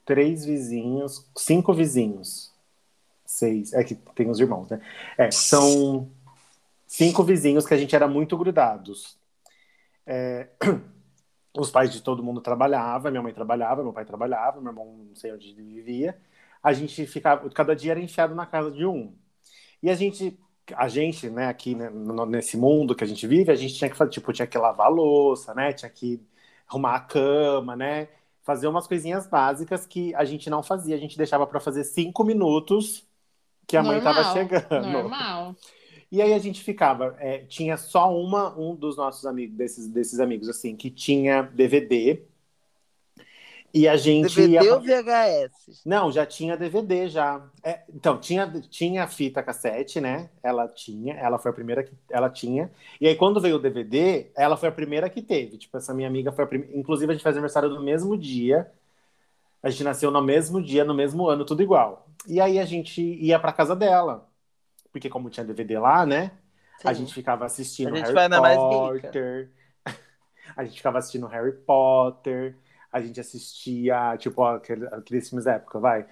três vizinhos, cinco vizinhos, seis. É que tem os irmãos, né? É, são cinco vizinhos que a gente era muito grudados. É, os pais de todo mundo trabalhavam, minha mãe trabalhava, meu pai trabalhava, meu irmão não sei onde vivia. A gente ficava, cada dia era enfiado na casa de um. E a gente, a gente, né, aqui né, nesse mundo que a gente vive, a gente tinha que fazer, tipo, tinha que lavar a louça, né, tinha que arrumar a cama, né, fazer umas coisinhas básicas que a gente não fazia. A gente deixava para fazer cinco minutos que a mãe estava Normal, chegando. Normal. E aí a gente ficava, é, tinha só uma, um dos nossos amigos, desses, desses amigos, assim, que tinha DVD. E a gente DVD ia. ou VHS? Não, já tinha DVD já. É, então, tinha, tinha fita cassete, né? Ela tinha, ela foi a primeira que ela tinha. E aí, quando veio o DVD, ela foi a primeira que teve. Tipo, essa minha amiga foi a primeira. Inclusive, a gente faz aniversário no mesmo dia. A gente nasceu no mesmo dia, no mesmo ano, tudo igual. E aí a gente ia pra casa dela. Porque, como tinha DVD lá, né? A Sim. gente ficava assistindo A gente Harry mais Potter. A gente ficava assistindo Harry Potter. A gente assistia, tipo, aquele- aqueles filmes da época, vai.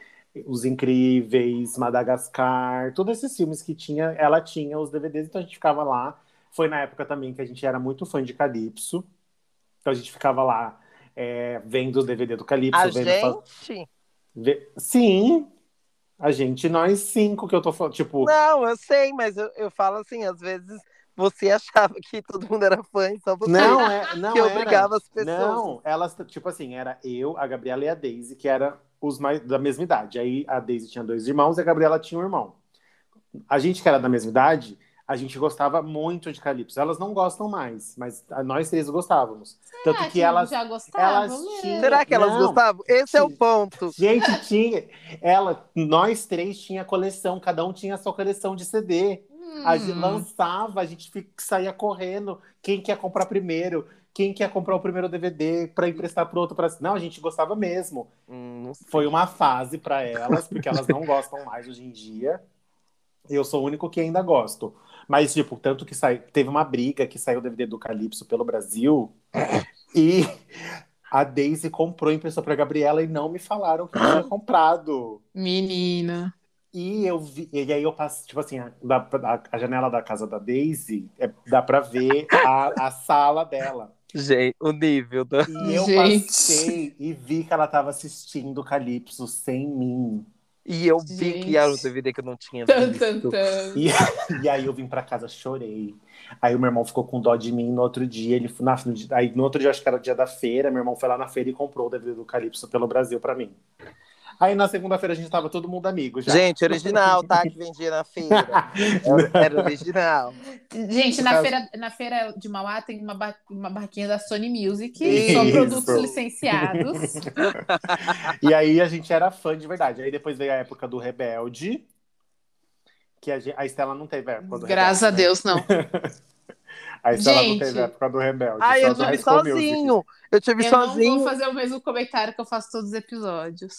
Os Incríveis, Madagascar, todos esses filmes que tinha, ela tinha os DVDs, então a gente ficava lá. Foi na época também que a gente era muito fã de Calypso. Então a gente ficava lá é, vendo o DVD do Calypso. A gente? Ve- Sim. A gente, nós cinco que eu tô falando, tipo, Não, eu sei, mas eu, eu falo assim, às vezes você achava que todo mundo era fã, então você não é, não que era. obrigava as pessoas. Não, elas, tipo assim, era eu, a Gabriela e a Daisy, que era os mais da mesma idade. Aí a Daisy tinha dois irmãos e a Gabriela tinha um irmão. A gente que era da mesma idade, a gente gostava muito de Calypso. Elas não gostam mais, mas nós três gostávamos. Tanto Ah, que elas. já gostavam, elas tinham- Será que elas Não. gostavam? Esse é o ponto. Gente, tinha. Ela, nós três tinha coleção, cada um tinha a sua coleção de CD. A gente Hum. lançava, a gente saía correndo. Quem quer comprar primeiro? Quem quer comprar o primeiro DVD para emprestar pro outro? Pra... Não, a gente gostava mesmo. Hum. Foi uma fase para elas, porque elas não gostam mais hoje em dia. Eu sou o único que ainda gosto. Mas, tipo, tanto que sai... teve uma briga que saiu o DVD do Calypso pelo Brasil e a Daisy comprou a impressão para Gabriela e não me falaram que tinha comprado. Menina. E eu vi, e aí eu passo, tipo assim, a, da- a- a janela da casa da Daisy, é- dá pra ver a, a sala dela. Gente, o nível da. E eu Gente. passei e vi que ela tava assistindo Calypso sem mim. E eu vi Gente. que era um DVD que eu não tinha visto. tan, tan. E, e aí eu vim pra casa, chorei. Aí o meu irmão ficou com dó de mim no outro dia. Ele, na, no aí no outro dia, acho que era o dia da feira, meu irmão foi lá na feira e comprou o DVD do Calypso pelo Brasil pra mim. Aí na segunda-feira a gente tava todo mundo amigo já. Gente, original, tá? Que vendia na feira. Era, era original. Gente, na caso- feira, na feira de Mauá tem uma, ba- uma barraquinha da Sony Music. Isso. São produtos licenciados. E aí a gente era fã de verdade. Aí depois veio a época do Rebelde. Que a, gen- a Estela não teve a época do Graças a Rebelde, Deus, não. né? A Estela Gente. não teve a época do Rebelde. Ai, só eu tive School Music. sozinho. Eu tive Eu sozinho. não vou fazer o mesmo comentário que eu faço todos os episódios.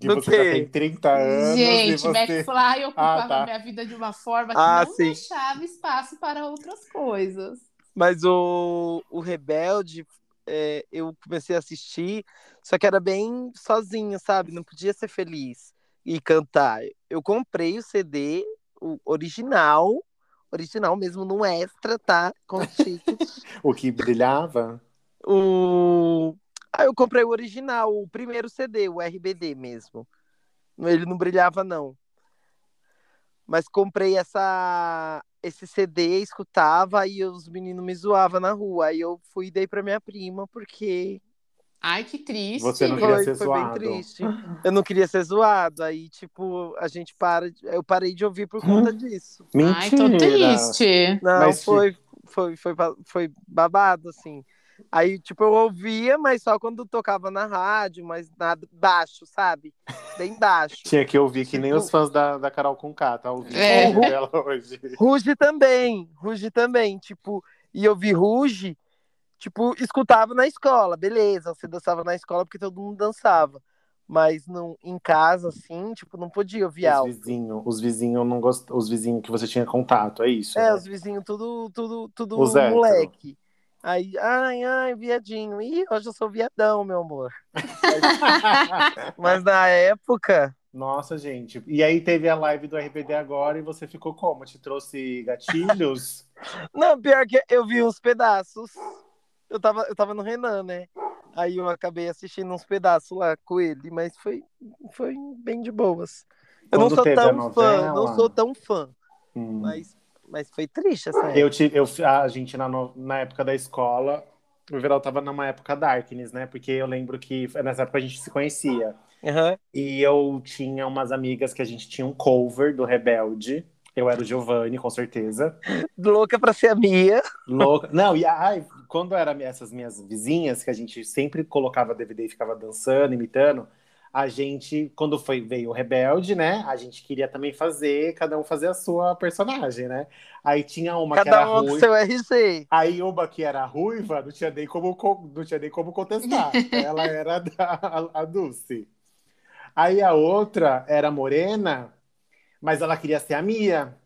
Que Do você quê? já tem 30 anos Gente, você... McFly ocupava Ah, tá. minha vida de uma forma que Ah, não sim. deixava espaço para outras coisas. Mas o, o Rebelde, é, eu comecei a assistir, só que era bem sozinho, sabe? Não podia ser feliz e cantar. Eu comprei o CD, o original, original mesmo, num extra, tá? Com ticket. O que brilhava? o... Ah, eu comprei o original, o primeiro CD, o RBD mesmo. Ele não brilhava, não. Mas comprei essa esse CD, escutava e os meninos me zoavam na rua. Aí eu fui e dei pra minha prima, porque Ai, que triste. Você não queria foi, ser foi bem zoado. triste. Eu não queria ser zoado. Aí, tipo, a gente para. Eu parei de ouvir por conta disso. Ai, tô triste. Não, Mas, foi, foi, foi, foi babado, assim. Aí, tipo, eu ouvia, mas só quando tocava na rádio, mas nada baixo, sabe? Bem baixo. Tinha que ouvir que nem Tipo- os fãs da, da Carol Conká, tá ouvindo É. dela hoje. Ruge também, Ruge também, tipo, e eu vi Ruge, tipo, escutava na escola, beleza, você dançava na escola porque todo mundo dançava, mas não, em casa, assim, tipo, não podia ouvir Os alto. vizinhos, os vizinhos não gost... os vizinhos que você tinha contato, é isso? É, né? os vizinhos tudo, tudo, tudo Os hétero. Aí, ai, ai, viadinho. Ih, hoje eu sou viadão, meu amor. Mas na época, Nossa, gente. E aí teve a live do RBD agora e você ficou como? Te trouxe gatilhos? Não, pior que eu vi uns pedaços. Eu tava, eu tava no Renan, né? Aí eu acabei assistindo uns pedaços lá com ele, mas foi, foi bem de boas. Eu não sou tão fã, não sou tão fã, Hum. mas, mas foi triste essa época. Eu tive, eu, a gente na, na época da escola, o Viral tava numa época Darkness, né? Porque eu lembro que nessa época a gente se conhecia. Aham. E eu tinha umas amigas que a gente tinha um cover do Rebelde. Eu era o Giovanni, com certeza. Louca pra ser a Mia. Louca. Não, e ai, quando eram essas minhas vizinhas, que a gente sempre colocava DVD e ficava dançando, imitando, a gente, quando foi, veio o Rebelde, né? A gente queria também fazer, cada um fazer a sua personagem, né? Aí tinha uma que era Cada um ruiva. seu RG. Aí uma que era ruiva, não tinha nem como, co- não tinha nem como contestar. Ela era da, a, a Dulce. Aí a outra era morena, mas ela queria ser a Mia.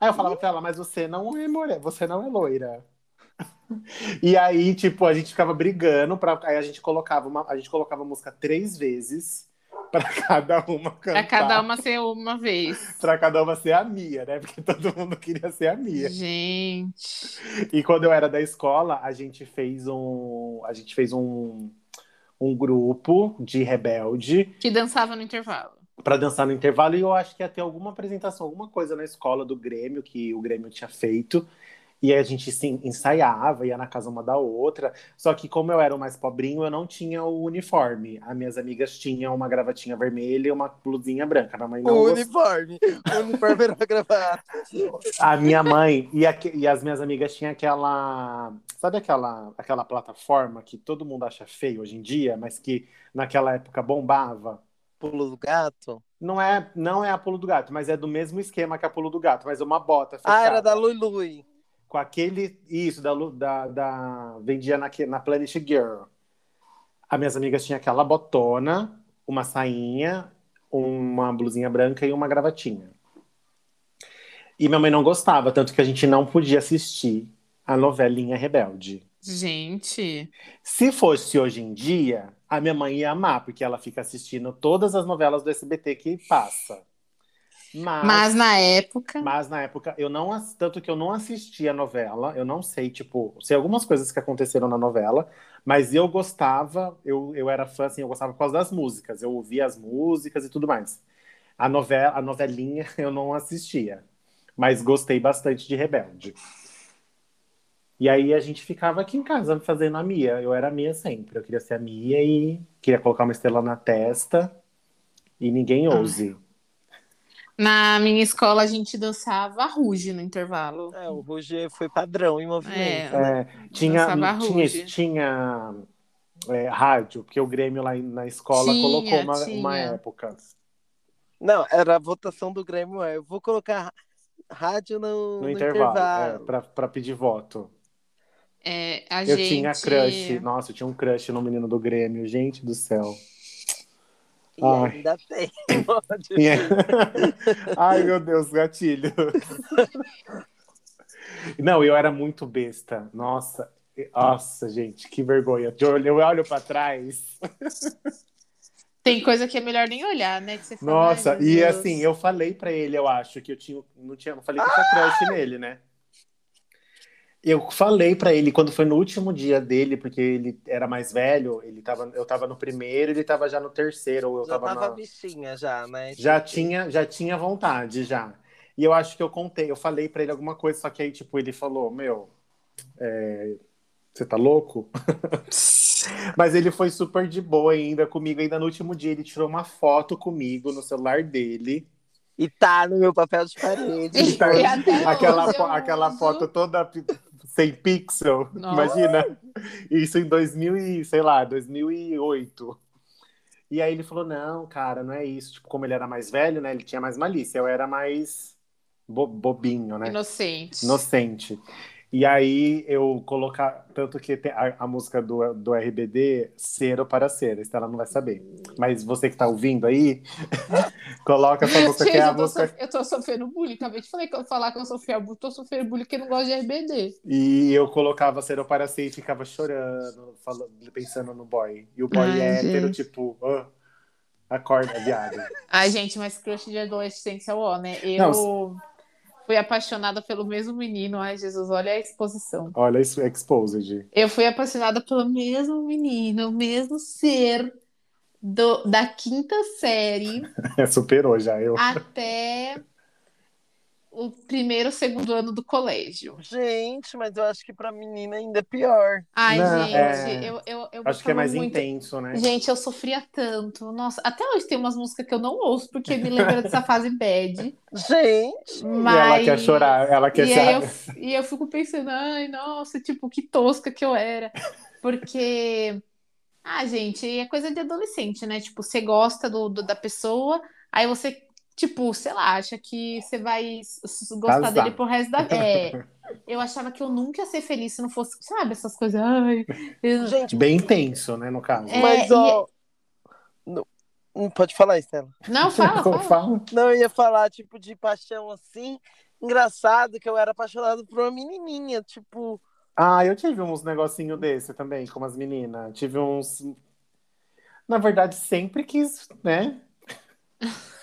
Aí eu falava pra ela, mas você não é morena, você não é loira. E aí, tipo, a gente ficava brigando, pra, aí a gente colocava uma, a gente colocava a música três vezes pra cada uma cantar. Pra cada uma ser uma vez. Pra cada uma ser a Mia, né? Porque todo mundo queria ser a Mia. Gente. E quando eu era da escola, a gente fez um, a gente fez um, um grupo de rebelde. Que dançava no intervalo. para dançar no intervalo e eu acho que ia ter alguma apresentação, alguma coisa na escola do Grêmio que o Grêmio tinha feito. E aí a gente sim, ensaiava, ia na casa uma da outra. Só que como eu era o mais pobrinho, eu não tinha o uniforme. As minhas amigas tinham uma gravatinha vermelha e uma blusinha branca. Minha mãe não O gost- uniforme. O uniforme era uma gravata. A minha mãe e, a- e as minhas amigas tinham aquela. Sabe aquela, aquela plataforma que todo mundo acha feio hoje em dia, mas que naquela época bombava? Pulo do gato. Não é, não é a pulo do gato, mas é do mesmo esquema que a pulo do gato, mas uma bota fechada. Ah, era da Lui Lui. Com aquele. Isso, da, da, da vendia na, na Planet Girl. As minhas amigas tinham aquela botona, uma sainha, uma blusinha branca e uma gravatinha. E minha mãe não gostava, tanto que a gente não podia assistir a novelinha Rebelde. Gente. Se fosse hoje em dia, a minha mãe ia amar, porque ela fica assistindo todas as novelas do SBT que passa. Mas, Mas na época. mas na época eu não tanto que eu não assisti a novela, eu não sei, tipo, sei algumas coisas que aconteceram na novela, mas eu gostava, eu, eu era fã assim, eu gostava por causa das músicas, eu ouvia as músicas e tudo mais. A novela, a novelinha eu não assistia, mas gostei bastante de Rebelde. E aí a gente ficava aqui em casa fazendo a Mia. Eu era a Mia sempre. Eu queria ser a Mia e queria colocar uma estrela na testa e ninguém ouse. Na minha escola a gente dançava ruge no intervalo. É, o Ruge foi padrão em movimento. É. É, tinha, Dançava tinha, tinha é, rádio, porque o Grêmio lá na escola Tinha, colocou uma, tinha. uma época. Não, era a votação do Grêmio. é, Eu vou colocar rádio no, No, no intervalo, intervalo. é, pra, pra pedir voto. É, a Eu gente... tinha crush. Nossa, eu tinha um crush no menino do Grêmio, gente do céu. E Ai. ainda tem. É- Ai, meu Deus, gatilho. Não, eu era muito besta. Nossa, nossa, gente, que vergonha. Eu olho, pra trás. Tem coisa que é melhor nem olhar, né? Que você fala, Nossa, "Ai, meu e Deus." assim, eu falei pra ele, eu acho que eu tinha, não tinha, não falei que eu tinha crush nele, né? Eu falei pra ele quando foi no último dia dele, porque ele era mais velho, ele tava, eu tava no primeiro, ele tava já no terceiro, ou eu Já tava, tava na- bichinha já, né? já tinha, já tinha vontade já. E eu acho que eu contei, eu falei pra ele alguma coisa, só que aí tipo ele falou, meu, é, você tá louco? Mas ele foi super de boa ainda comigo. Ainda no último dia, ele tirou uma foto comigo no celular dele. E tá no meu papel de parede. E Tá- aquela, aquela uso. foto toda sem pixel. Nossa. Imagina. Isso em 2000 e, sei lá, 2008. E aí ele falou: "Não, cara, não é isso. Tipo, como ele era mais velho, né? Ele tinha mais malícia. Eu era mais bo- bobinho, né? Inocente. Inocente. E aí eu colocar. Tanto que tem a, a música do, do RBD, Cero para Ser, isso ela não vai saber. Mas você que tá ouvindo aí, coloca essa música Gente, que é a eu, música. sof- eu tô sofrendo bullying. Acabei de falar que eu, falar que eu sofri bullying. Tô sofrendo bullying porque não gosto de RBD. E eu colocava Cero para Ser e ficava chorando, falando, pensando no boy. E o boy Ai, é hétero, tipo, ah, acorda, viado. Ai, gente, mas crush de adolescência, ó, né? Eu Não, fui apaixonada pelo mesmo menino. Ai, Jesus, olha a exposição. Olha isso, exposed. Eu fui apaixonada pelo mesmo menino, o mesmo ser do, da quinta série Superou já. Eu. até o primeiro, segundo ano do colégio. Gente, mas eu acho que pra menina ainda é pior. Ai, Não, gente, é. eu, eu, eu Acho que é mais muito. intenso, né? Gente, eu sofria tanto. Nossa, até hoje tem umas músicas que eu não ouço porque me lembra dessa fase bad. Gente, Mas... E ela quer chorar, ela quer E eu, e eu fico pensando, ai, nossa, tipo, que tosca que eu era. Porque, ah, gente, é coisa de adolescente, né? Tipo, você gosta do, do- da pessoa, aí você, tipo, sei lá, acha que você vai gostar Casar. dele pro resto da vida. É, eu achava que eu nunca ia ser feliz se não fosse, sabe, essas coisas, ai, eu- gente, Bem intenso, né, no caso. É, mas e- ó. não- não pode falar, Estela. Não, fala, fala. fala? Não, eu ia falar, tipo, de paixão assim. Engraçado que eu era apaixonado por uma menininha, tipo. Ah, eu tive uns negocinho desse também, com as meninas. Tive uns. Na verdade, sempre quis, né?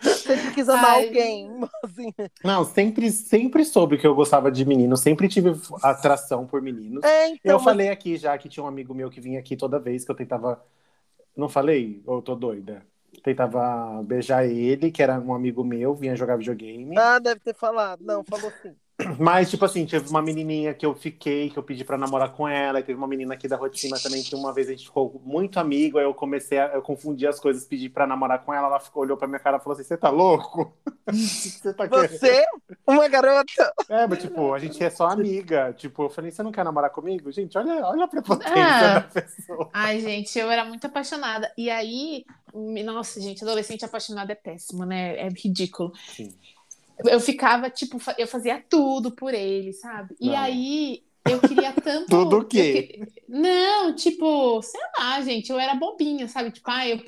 Sempre quis amar Ai. alguém. Assim. Não, sempre, sempre soube que eu gostava de menino, sempre tive atração por meninos. É, então. eu mas- falei aqui já que tinha um amigo meu que vinha aqui toda vez que eu tentava. Não falei? Ou eu tô doida? tentava beijar ele, que era um amigo meu, vinha jogar videogame. Ah, deve ter falado. Não, falou sim. Mas, tipo assim, teve uma menininha que eu fiquei, que eu pedi pra namorar com ela, e teve uma menina aqui da cima também, que uma vez a gente ficou muito amigo, aí eu comecei a, eu confundi as coisas, pedi pra namorar com ela, ela ficou, olhou pra minha cara e falou assim, você tá louco? Você tá querendo? Você, uma garota. É, mas tipo, a gente é só amiga. Tipo, eu falei, você não quer namorar comigo? Gente, olha, olha a prepotência Ah. da pessoa. Ai, gente, eu era muito apaixonada. E aí, nossa, gente, adolescente apaixonado é péssimo, né? É ridículo. Sim. Eu ficava, tipo, eu fazia tudo por ele, sabe? E Não. aí, eu queria tanto. Tudo o quê? que- Não, tipo, sei lá, gente, eu era bobinha, sabe? Tipo, ah, eu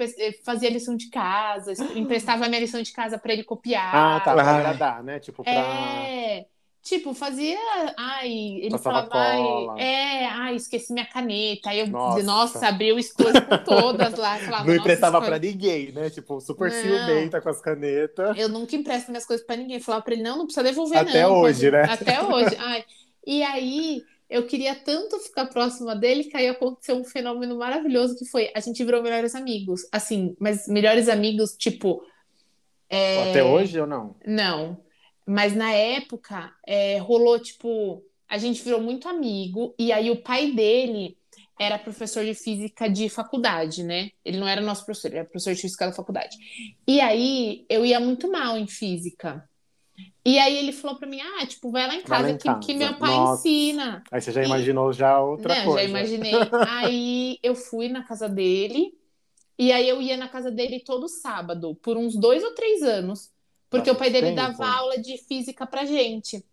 fazia lição de casa, emprestava minha lição de casa pra ele copiar. Ah, tá, pra agradar, né? Tipo, pra... É, tipo, fazia. Ai, ele Passava falava, ai, é, ai, esqueci minha caneta. Aí eu, Nossa. nossa, abri o estojo com todas lá. Falava, Não "Nossa, emprestava pra ninguém, né? Tipo, super Não. ciumenta com as canetas. Eu nunca empresto minhas coisas pra ninguém. Eu falava pra ele, não, não precisa devolver, Até não. hoje, né? Até hoje. Ai. E aí, eu queria tanto ficar próxima dele que aí aconteceu um fenômeno maravilhoso que foi, a gente virou melhores amigos. Assim, mas melhores amigos, tipo. é, Até hoje ou não? Não. Mas na época, é, rolou, tipo, a gente virou muito amigo, e aí o pai dele era professor de física de faculdade, né? Ele não era nosso professor, ele era professor de física da faculdade. E aí eu ia muito mal em física. E aí ele falou pra mim: ah, tipo, vai lá em Vai lá casa, em que, casa. que meu pai Nossa. ensina. Aí você já E- imaginou já outra Não, coisa. já imaginei. aí eu fui na casa dele, e aí eu ia na casa dele todo sábado, por uns dois ou três anos, porque o pai dele Bastante dava tempo. aula de física pra gente.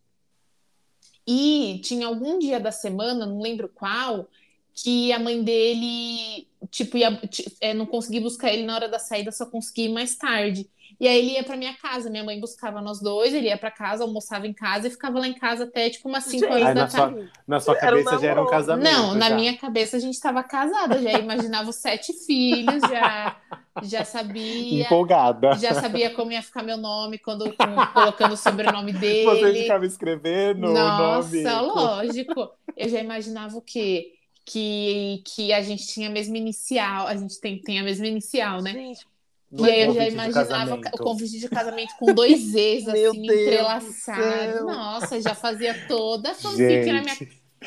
E tinha algum dia da semana, não lembro qual, que a mãe dele, tipo, ia, é, não conseguia buscar ele na hora da saída, só conseguia ir mais tarde. E aí ele ia pra minha casa, minha mãe buscava nós dois, ele ia pra casa, almoçava em casa e ficava lá em casa até tipo umas 5 Gente, horas Aí da na sua- tarde. Na sua Era um cabeça já era um casamento. Não, na já. minha cabeça a gente estava casada, já imaginava os sete filhos, já, já sabia, Empolgada. já sabia como ia ficar meu nome quando com- colocando o sobrenome Você dele. ficava escrevendo Nossa, o nome. lógico. Eu já imaginava o quê? Que, que a gente tinha a mesma inicial, a gente tem, tem a mesma inicial, né? Gente, E aí eu já imaginava o convite de casamento com dois Meu assim, Deus do entrelaçados. céu. Nossa, já fazia toda a fanfic na minha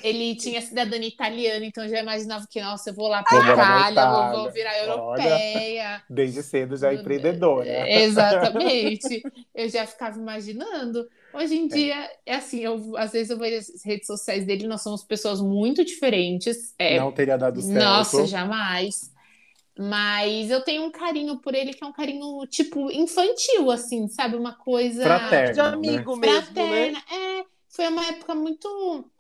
ele tinha cidadania italiana, então eu já imaginava que, nossa, eu vou lá para Vou morar na Itália, vou, Itália. vou virar Olha. europeia. desde cedo já é empreendedora. É, Exatamente. Eu já ficava imaginando. Hoje em dia, é assim, eu, às vezes eu vejo as redes sociais dele, nós somos pessoas muito diferentes. É, Não teria dado certo. nossa, jamais. Mas eu tenho um carinho por ele que é um carinho, tipo, infantil, assim, sabe? Uma coisa. Fraterno. de amigo mesmo, né? fraterna. É, foi uma época muito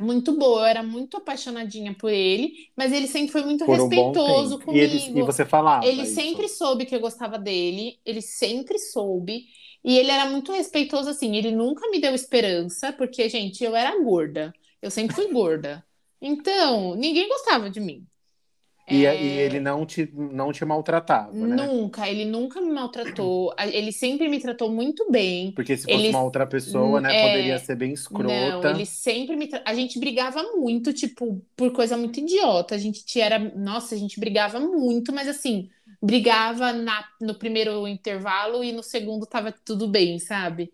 muito boa. Eu era muito apaixonadinha por ele, mas ele sempre foi muito Por um respeitoso tempo. comigo. E, ele, e você falava Ele isso? sempre soube que eu gostava dele, ele sempre soube. E ele era muito respeitoso, assim. Ele nunca me deu esperança, porque, gente, eu era gorda. Eu sempre fui gorda. Então, ninguém gostava de mim. E, É, e ele não te, não te maltratava, né? Nunca, ele nunca me maltratou. Ele sempre me tratou muito bem. Porque se fosse Ele- uma outra pessoa, né, É, poderia ser bem escrota. Não, ele sempre me. tra- A gente brigava muito, tipo, por coisa muito idiota. A gente tinha- era. Nossa, a gente brigava muito, mas assim, brigava na... no primeiro intervalo e no segundo tava tudo bem, sabe?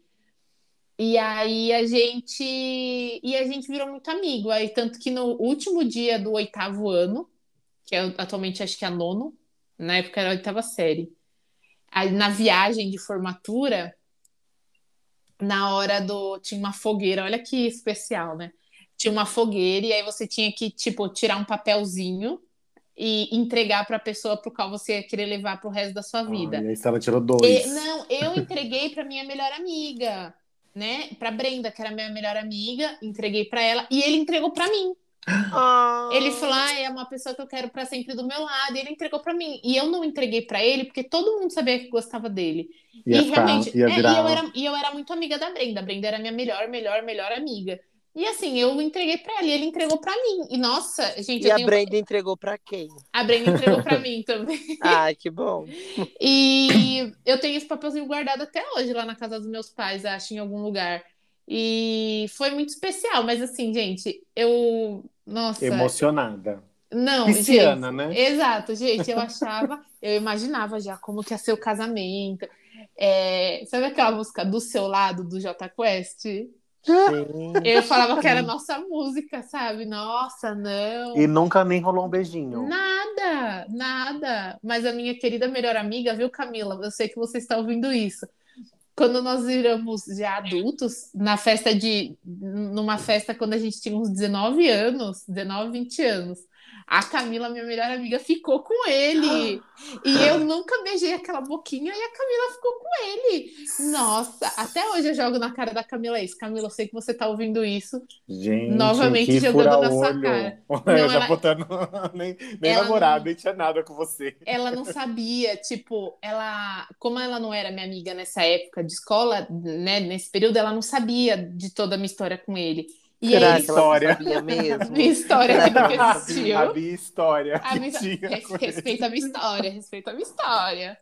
E aí a gente. E a gente virou muito amigo. Aí, tanto que no último dia do oitavo ano, que é, atualmente acho que é a nono, na época era a oitava série. Aí, na viagem de formatura, na hora do. Tinha uma fogueira, olha que especial, né? Tinha uma fogueira e aí você tinha que, tipo, tirar um papelzinho e entregar para a pessoa pro qual você ia querer levar pro resto da sua vida. Ah, e aí ela tirou E- dois. não, eu entreguei para minha melhor amiga, né? Para Brenda, que era minha melhor amiga, entreguei para ela e ele entregou para mim. Ele falou: ah, é uma pessoa que eu quero para sempre do meu lado. E ele entregou para mim. E eu não entreguei para ele porque todo mundo sabia que gostava dele. Ia e ficar- realmente, é, e, eu era, e eu era muito amiga da Brenda. A Brenda era minha melhor, melhor, melhor amiga. E assim, eu entreguei para ela e ele entregou para mim. E nossa, gente, E a. Brenda entregou pra quem? a Brenda entregou para mim também. Ai, que bom. E eu tenho esse papelzinho guardado até hoje lá na casa dos meus pais, acho, em algum lugar. E foi muito especial, mas assim, gente, eu. Nossa. Emocionada. Não, Pisciana, gente, né? Exato, gente. Eu achava, eu imaginava já como que ia ser o casamento. É, sabe aquela música do seu lado do J Quest? Sim. Eu falava que era nossa música, sabe? Nossa, não. E nunca nem rolou um beijinho. Nada, nada. Mas a minha querida melhor amiga, viu, Camila? Eu sei que você está ouvindo isso. Quando nós viramos já adultos, na festa de. numa festa quando a gente tinha uns 19 anos, 19, 20 anos, a Camila, minha melhor amiga, ficou com ele. E eu nunca beijei aquela boquinha e a Camila ficou com ele. Nossa, até hoje eu jogo na cara da Camila isso. Camila, eu sei que você tá ouvindo isso. Gente, Novamente jogando na sua cara. Eu Não, já ela- botando nem, nem namorado, não- nem tinha nada com você. ela não sabia, tipo, ela, como ela não era minha amiga nessa época de escola, né, nesse período, ela não sabia de toda a minha história com ele. E Será aí, que ela não História. sabia mesmo? minha história que que existiu. A minha história A que minha- respeita a minha história, respeita a minha história.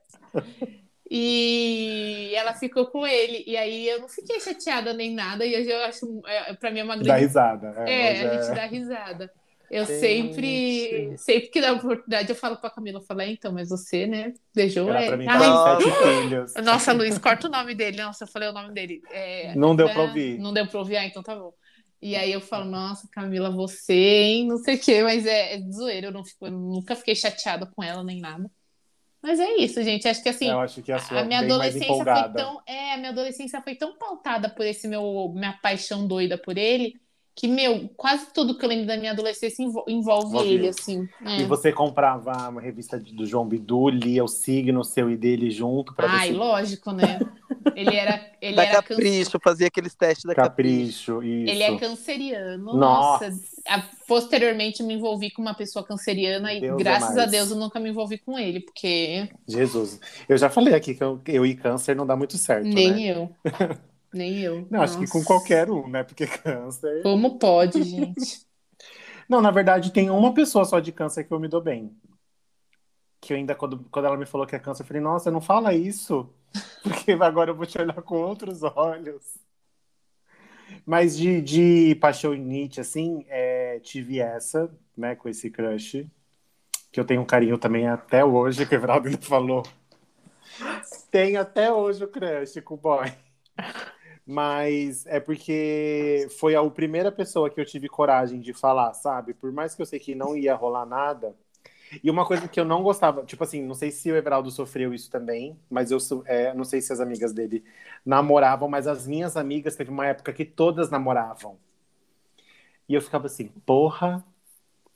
E ela ficou com ele, e aí eu não fiquei chateada nem nada, e hoje eu acho, é, pra mim é uma Dá grande risada. É, É, a gente é- dá risada. Eu Gente. sempre, sempre que dá oportunidade, eu falo pra Camila, eu falo, "É, então, mas você, né, beijou Era é. pra mim Ai, também, sete filhos. nossa, Luiz, corta o nome dele. Nossa, eu falei o nome dele. É, Não deu né? pra ouvir. Não deu pra ouvir, ah, então tá bom. E aí eu falo, nossa, Camila, você, hein? Não sei o quê, mas é, é zoeira, eu, não fico- eu nunca fiquei chateada com ela nem nada. Mas é isso, gente. Acho que assim, acho que a a minha adolescência foi tão. É, a minha adolescência foi tão pautada por esse meu minha paixão doida por ele, que, meu, quase tudo que eu lembro da minha adolescência envo- envolve Envolve ele, assim. E É. você comprava uma revista do João Bidu, lia o signo seu e dele junto pra Ai, se lógico, né? Ele era, ele Da era can- Capricho, fazia aqueles testes da Capricho. capricho. Isso. Ele é canceriano. Nossa. Nossa. Posteriormente me envolvi com uma pessoa canceriana e Deus é graças a. Deus eu nunca me envolvi com ele, porque Jesus. Eu já falei aqui que eu, eu e câncer não dá muito certo, nem né? eu. Nem eu. Não, acho que com qualquer um, né? Porque câncer. Como pode, gente? Não, na verdade, tem uma pessoa só de câncer que eu me dou bem. Que eu ainda, quando, quando ela me falou que é câncer, eu falei, nossa, não fala isso. Porque agora eu vou te olhar com outros olhos. Mas de, de paixonite, assim, é, tive essa, né, com esse crush. Que eu tenho um carinho também até hoje, que o Everaldo ainda falou. Tenho até hoje o crush com o boy. Mas é porque foi a primeira pessoa que eu tive coragem de falar, sabe? Por mais que eu sei que não ia rolar nada. E uma coisa que eu não gostava, tipo assim, não sei se o Everaldo sofreu isso também, mas eu sou- é, não sei se as amigas dele namoravam, mas as minhas amigas teve uma época que todas namoravam. E eu ficava assim, porra,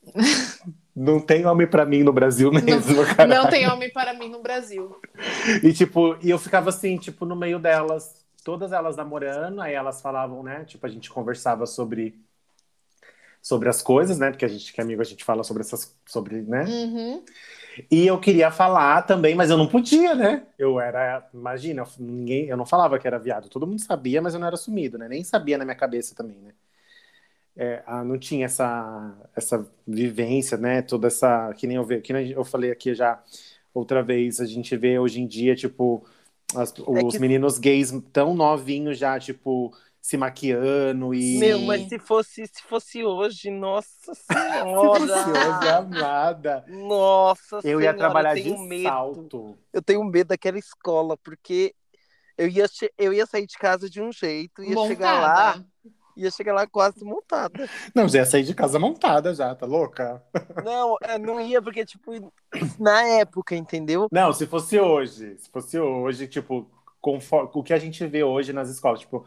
não tem homem pra mim no Brasil mesmo, cara. Não tem homem para mim no Brasil. E tipo, e eu ficava assim, tipo, no meio delas, todas elas namorando, aí elas falavam, né? Tipo, a gente conversava sobre sobre as coisas, né? Porque a gente que é amigo, a gente fala sobre essas sobre, né? Uhum. E eu queria falar também, mas eu não podia, né? Eu era, imagina, eu, ninguém, eu não falava que era viado. Todo mundo sabia, mas eu não era assumido, né? Nem sabia na minha cabeça também, né? É, ah, não tinha essa, essa vivência, né? Toda essa. Que nem eu, ve, que nem eu falei aqui já outra vez, a gente vê hoje em dia, tipo, as- os que- meninos gays tão novinhos já, tipo, se maquiando e. Meu, mas se fosse, se fosse hoje, nossa senhora! amada. nossa Eu ia senhora, trabalhar eu tenho de medo. salto. Eu tenho medo daquela escola, porque eu ia, eu ia sair de casa de um jeito, ia chegar lá, Montada. ia chegar lá quase montada. Não, já ia sair de casa montada já, tá louca? Não, eu não ia, porque, tipo, na época, entendeu? Não, se fosse hoje, se fosse hoje, tipo, conforme, o que a gente vê hoje nas escolas, tipo,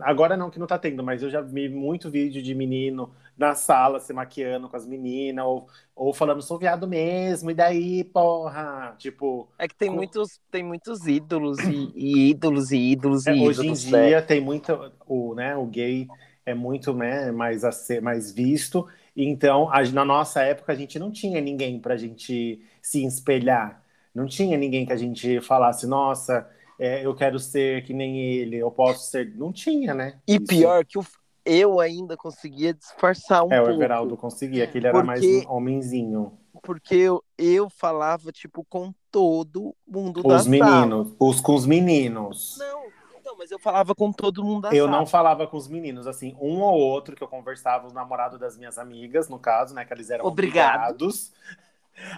agora não que não tá tendo, mas eu já vi muito vídeo de menino na sala se maquiando com as meninas, ou, ou falando, sou viado mesmo, e daí, porra? Tipo, É que tem Com- muitos, tem muitos ídolos e, e ídolos e ídolos e é, ídolos. hoje em né? dia tem muito, o, né, o gay é muito, né, mais, a ser, mais visto, então, a- na nossa época, a gente não tinha ninguém pra gente se espelhar, não tinha ninguém que a gente falasse, nossa, é, eu quero ser que nem ele, eu posso ser. Não tinha, né? E Isso. pior que o- eu ainda conseguia disfarçar um É, o pouco. Everaldo conseguia, que ele era Porque- mais um homenzinho. Porque eu, eu falava, tipo, com todo mundo da Os sala. meninos, os com os meninos. Não, então, mas eu falava com todo mundo da Eu sala. não falava com os meninos, assim, um ou outro que eu conversava, o namorado das minhas amigas, no caso, né? Que eles eram Obrigado. obrigados.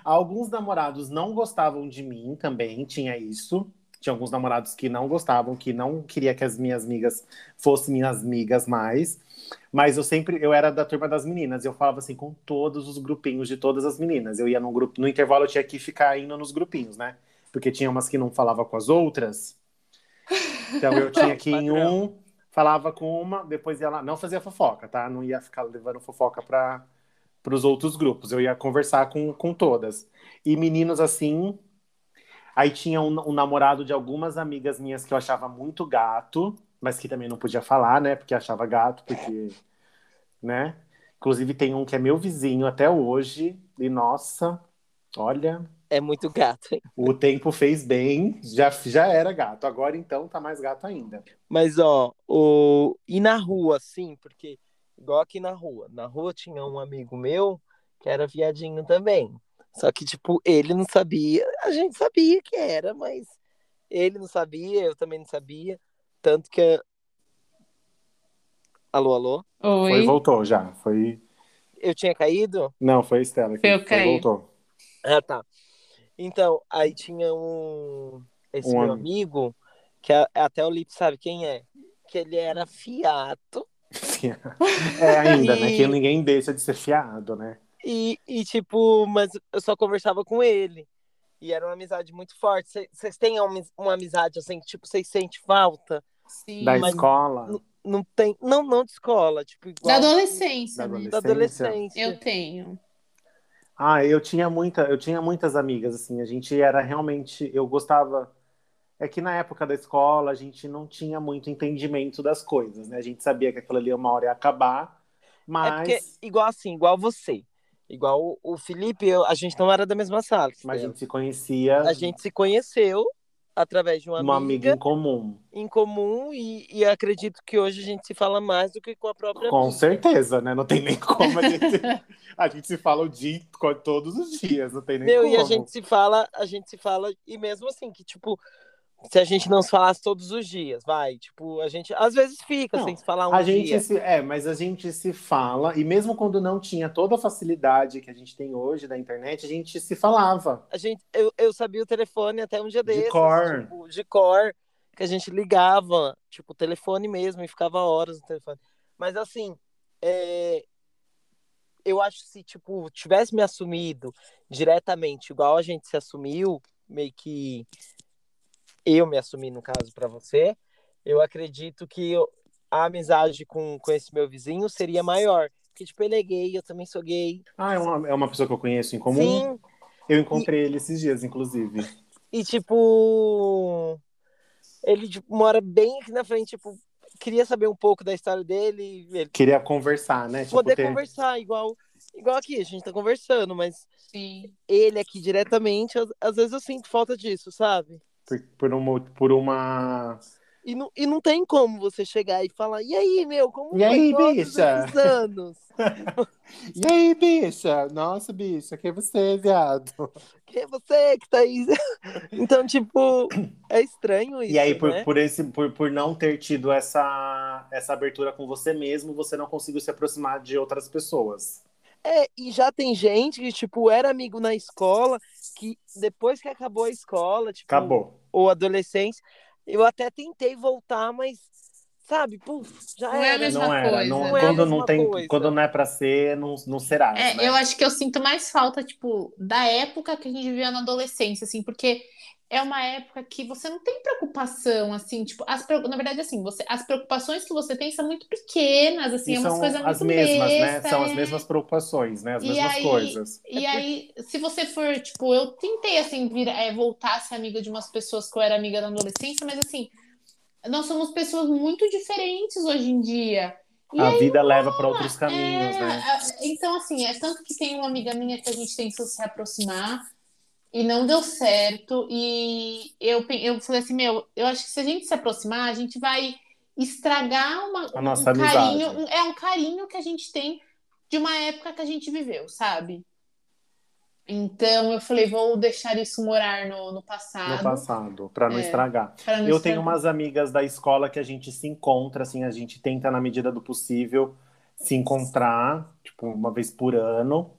Alguns namorados não gostavam de mim também, tinha isso. Tinha alguns namorados que não gostavam, que não queria que as minhas amigas fossem minhas amigas mais. Mas eu sempre, eu era da turma das meninas, eu falava assim com todos os grupinhos de todas as meninas. Eu ia num grupo, no intervalo eu tinha que ficar indo nos grupinhos, né? Porque tinha umas que não falava com as outras. Então eu tinha que ir em um, falava com uma, depois ia lá, não fazia fofoca, tá? Não ia ficar levando fofoca para os outros grupos. Eu ia conversar com, com todas. E meninos assim, Aí tinha um, um namorado de algumas amigas minhas que eu achava muito gato, mas que também não podia falar, né? Porque achava gato, porque. Né? Inclusive tem um que é meu vizinho até hoje. E nossa, olha, É muito gato, hein? o tempo fez bem, já, já era gato. Agora então tá mais gato ainda. Mas, ó, o... e na rua, sim, porque igual aqui na rua. Na rua tinha um amigo meu que era viadinho também. Só que, tipo, ele não sabia. A gente sabia que era, mas ele não sabia, eu também não sabia. Tanto que. Alô, alô? Foi, Oi. voltou já. Foi. Eu tinha caído? Não, foi a Estela que Foi eu foi, voltou. Ah, tá. Então, aí tinha um. Esse Um meu am- amigo, que até o Lipe sabe quem é. Que ele era fiato. É ainda, né? E- Que ninguém deixa de ser fiado, né? E, e, tipo, mas eu só conversava com ele. E era uma amizade muito forte. Cê- Vocês têm uma, uma amizade assim, que, tipo, vocês sentem falta? Sim. Da escola. Não tem. Não, não de escola, tipo, igual. Da adolescência, Da né? da adolescência. Eu tenho. Ah, eu tinha muita, eu tinha muitas amigas, assim, a gente era realmente, eu gostava, é que na época da escola a gente não tinha muito entendimento das coisas, né? A gente sabia que aquilo ali uma hora ia acabar, É mas, porque, igual assim, igual você. Igual o, Felipe, eu- a gente não era da mesma sala. mas a gente se conhecia A gente se conheceu através de uma, uma amiga amiga em comum. em comum e, e acredito que hoje a gente se fala mais do que com a própria Com amiga. certeza, né? Não tem nem como a gente, a gente se fala o dia, todos os dias, não tem nem Meu, como. e a gente se fala, a gente se fala, e mesmo assim, que tipo, se a gente não se falasse todos os dias, vai, tipo, a gente às vezes fica Não, sem se falar um A gente dia. se, é, mas a gente se fala, e mesmo quando não tinha toda a facilidade que a gente tem hoje da internet, a gente se falava. A gente, eu, eu sabia o telefone até um dia De desses, cor. tipo, de cor, que a gente ligava, tipo, telefone mesmo, e ficava horas no telefone. Mas assim, é, eu acho que se, tipo, tivesse me assumido diretamente, igual a gente se assumiu, meio que eu me assumi, no caso, pra você, eu acredito que eu- a amizade com, com esse meu vizinho seria maior. Porque, tipo, ele é gay, eu também sou gay. Ah, é uma, é uma pessoa que eu conheço em comum? Sim, Eu encontrei ele esses dias, inclusive. E, tipo, ele tipo, mora bem aqui na frente, tipo, queria saber um pouco da história dele, ele Queria conversar, né? Tipo, poder ter- conversar, igual, igual aqui, a gente tá conversando, mas Sim. ele aqui diretamente, às, às vezes eu sinto falta disso, sabe? Por, por uma, por uma. E não, e não tem como você chegar e falar, e aí, meu, como E aí, bicha?" anos? E aí, bicha? Nossa, bicha, quem é você, viado? Quem é você que tá aí? Então, tipo, é estranho isso, E aí, por, né? por, esse, por, por não ter tido essa, essa abertura com você mesmo, você não conseguiu se aproximar de outras pessoas. É, e já tem gente que, tipo, era amigo na escola, que depois que acabou a escola, tipo, Acabou. ou adolescência, eu até tentei voltar, mas, sabe, puf, já Não é a era. mesma não era. coisa. Não, Não é quando, não tem, coisa. quando não é pra ser, não, não será. É, né? eu acho que eu sinto mais falta, tipo, da época que a gente vivia na adolescência, assim, porque é uma época que você não tem preocupação, assim, tipo, as, na verdade, assim, você, as preocupações que você tem são muito pequenas, assim, E é umas são coisas muito as mesmas, né? besta, São as é. mesmas preocupações, né? As E mesmas aí- coisas. E aí, se você for, tipo, eu tentei, assim, vir, é, voltar a ser amiga de umas pessoas que eu era amiga na adolescência, mas, assim, nós somos pessoas muito diferentes hoje em dia. E A aí, vida leva para outros caminhos, é, né? é, Então, assim, é tanto que tem uma amiga minha que a gente tentou se aproximar e não deu certo. E eu, eu falei assim, meu, eu acho que se a gente se aproximar, a gente vai estragar uma, um amizade. carinho. é um carinho que a gente tem de uma época que a gente viveu, sabe? Então eu falei, vou deixar isso morar no, no passado. No passado, para não É, estragar. pra não Eu estragar. tenho umas amigas da escola que a gente se encontra, assim, a gente tenta, na medida do possível, se encontrar, tipo, uma vez por ano.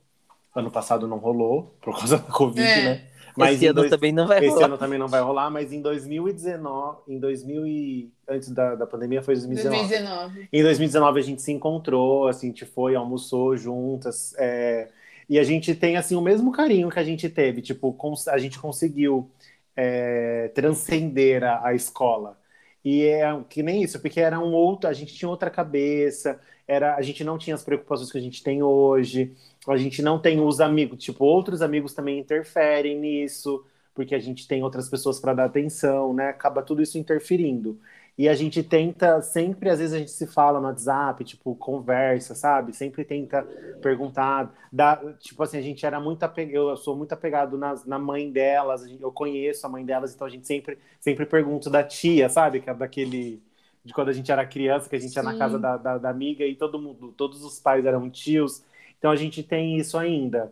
Ano passado não rolou, por causa da Covid, É. né? Esse em ano dois- também não vai esse rolar. ano também não vai rolar, mas em 2019, em 2000 e... antes da, da pandemia foi 2019. 2019. Em 2019 a gente se encontrou, assim, a gente foi, almoçou juntas, é, e a gente tem, assim, o mesmo carinho que a gente teve, tipo, a gente conseguiu é, transcender a, a escola. E é que nem isso, porque era um outro, a gente tinha outra cabeça, era, a gente não tinha as preocupações que a gente tem hoje, a gente não tem os amigos, tipo, outros amigos também interferem nisso, porque a gente tem outras pessoas para dar atenção, né? Acaba tudo isso interferindo. E a gente tenta, sempre, às vezes a gente se fala no WhatsApp, tipo, conversa, sabe? Sempre tenta perguntar. Dá, tipo assim, a gente era muito apegado, eu sou muito apegado nas, na mãe delas, eu conheço a mãe delas, então a gente sempre, sempre pergunta da tia, sabe? Que é daquele. De quando a gente era criança, que a gente ia na Sim. casa da, da, da amiga e todo mundo, todos os pais eram tios. Então a gente tem isso ainda.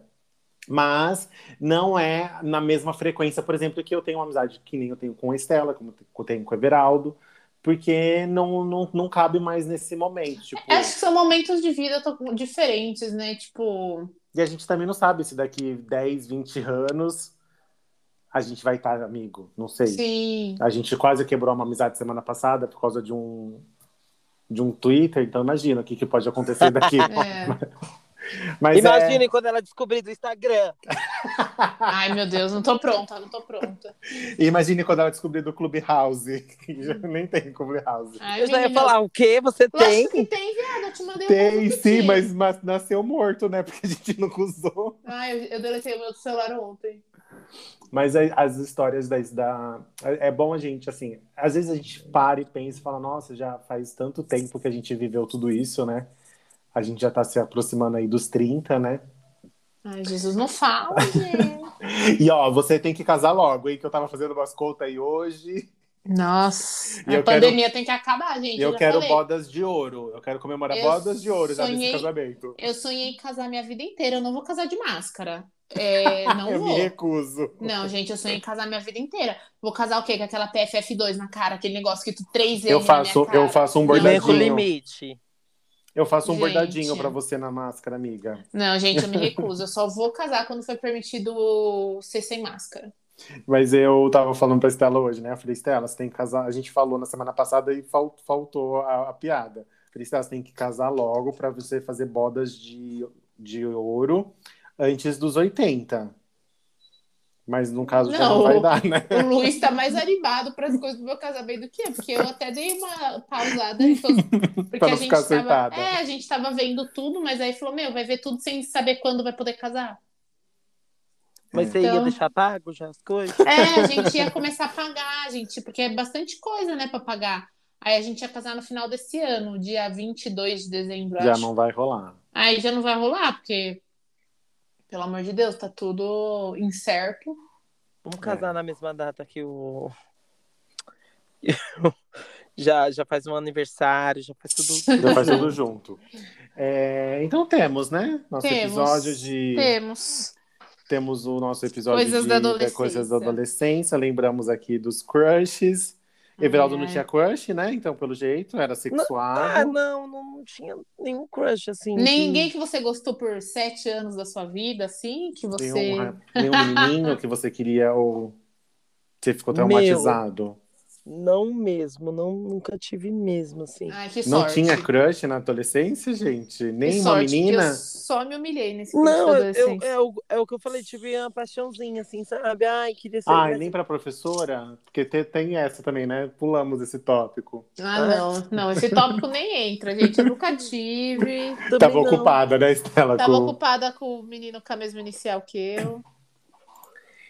Mas não é na mesma frequência, por exemplo, que eu tenho uma amizade que nem eu tenho com a Estela, como eu tenho com o Everaldo, porque não, não, não cabe mais nesse momento. Tipo, Acho que são momentos de vida diferentes, né? Tipo, e a gente também não sabe se daqui 10, 20 anos a gente vai estar amigo, não sei. sim. A gente quase quebrou uma amizade semana passada por causa de um de um Twitter, então imagina o que, que pode acontecer daqui. É. Mas é, quando ela descobrir do Instagram. Ai, meu Deus, não tô pronta, não tô pronta. imagine quando ela descobrir do Clubhouse, que já nem tem Clubhouse. Ai, Eu já ia falar, o quê? Você tem? Lógico que tem, viado. Eu te mandei um Tem monte sim, mas, mas nasceu morto, né? Porque a gente não usou. Ai, eu, eu deletei o meu celular ontem. Mas as histórias das, da. É é bom a gente, assim, às vezes a gente para e pensa e fala, nossa, já faz tanto tempo que a gente viveu tudo isso, né? A gente já tá se aproximando aí dos 30, né? Ai, Jesus, não fala, gente. E ó, você tem que casar logo, hein? Que eu tava fazendo umas contas aí hoje. Nossa, E eu a pandemia tem que acabar, gente. Eu já quero falei. bodas de ouro. Eu quero comemorar Eu bodas de ouro já nesse sonhei- casamento. Eu sonhei em casar minha vida inteira. Eu não vou casar de máscara. É, não eu vou. me recuso. Não, gente, eu sonhei em casar minha vida inteira. Vou casar o quê? Com aquela PFF2 na cara, aquele negócio que tu três vezes Eu faço, eu faço um Não. Bordadinho. limite. Eu faço um Gente. bordadinho pra você na máscara, amiga. Não, gente, eu me recuso. Eu só vou casar quando for permitido ser sem máscara. Mas eu tava falando pra Estela hoje, né? Eu falei, Estela, você tem que casar. A gente falou na semana passada e fal- faltou a, a piada. Eu falei, Estela, você tem que casar logo pra você fazer bodas de, de ouro antes dos 80. Mas no caso já não Não. vai dar, né? O Luiz tá mais animado para as coisas do meu casamento do que eu, porque eu até dei uma pausada. em todos- Porque Pra não a gente ficar tava, acertada. é, a gente tava vendo tudo, mas aí falou: Meu, vai ver tudo sem saber quando vai poder casar. Mas você ia Então- deixar pago já as coisas? É, a gente ia começar a pagar, gente, porque é bastante coisa, né, para pagar. Aí a gente ia casar no final desse ano, dia 22 de dezembro, Já acho. não vai rolar. Aí já não vai rolar, porque, pelo amor de Deus, tá tudo incerto. Vamos casar na mesma data que o. já, já faz um aniversário, já faz tudo. Já faz tudo junto. É, então temos, né? Nosso Temos. episódio de. Temos. Temos o nosso episódio Coisas de da adolescência. coisas da adolescência. Lembramos aqui dos crushes. Everaldo Ai, não ai. tinha crush, né? Então, pelo jeito, era Ah, sexuado. não, não tinha nenhum crush assim. que- Ninguém que você gostou por sete anos da sua vida, assim, que você. Nenhum, nenhum menininho que você queria ou você ficou Meu. Não mesmo, não, nunca tive mesmo, assim. Ai, que Não sorte. tinha crush na adolescência, gente? Que Nem uma sorte, menina? Eu só me humilhei nesse Não, eu, é, o, é o que eu falei, tive uma paixãozinha, assim, sabe? Ai, queria ser. Ai, nem pra professora? Porque te- tem essa também, né? Pulamos esse tópico. Ah, não, não, esse tópico nem entra, gente. Eu nunca tive. Tava não. ocupada, né, Estela? Tava com- ocupada com o menino com a mesma inicial que eu.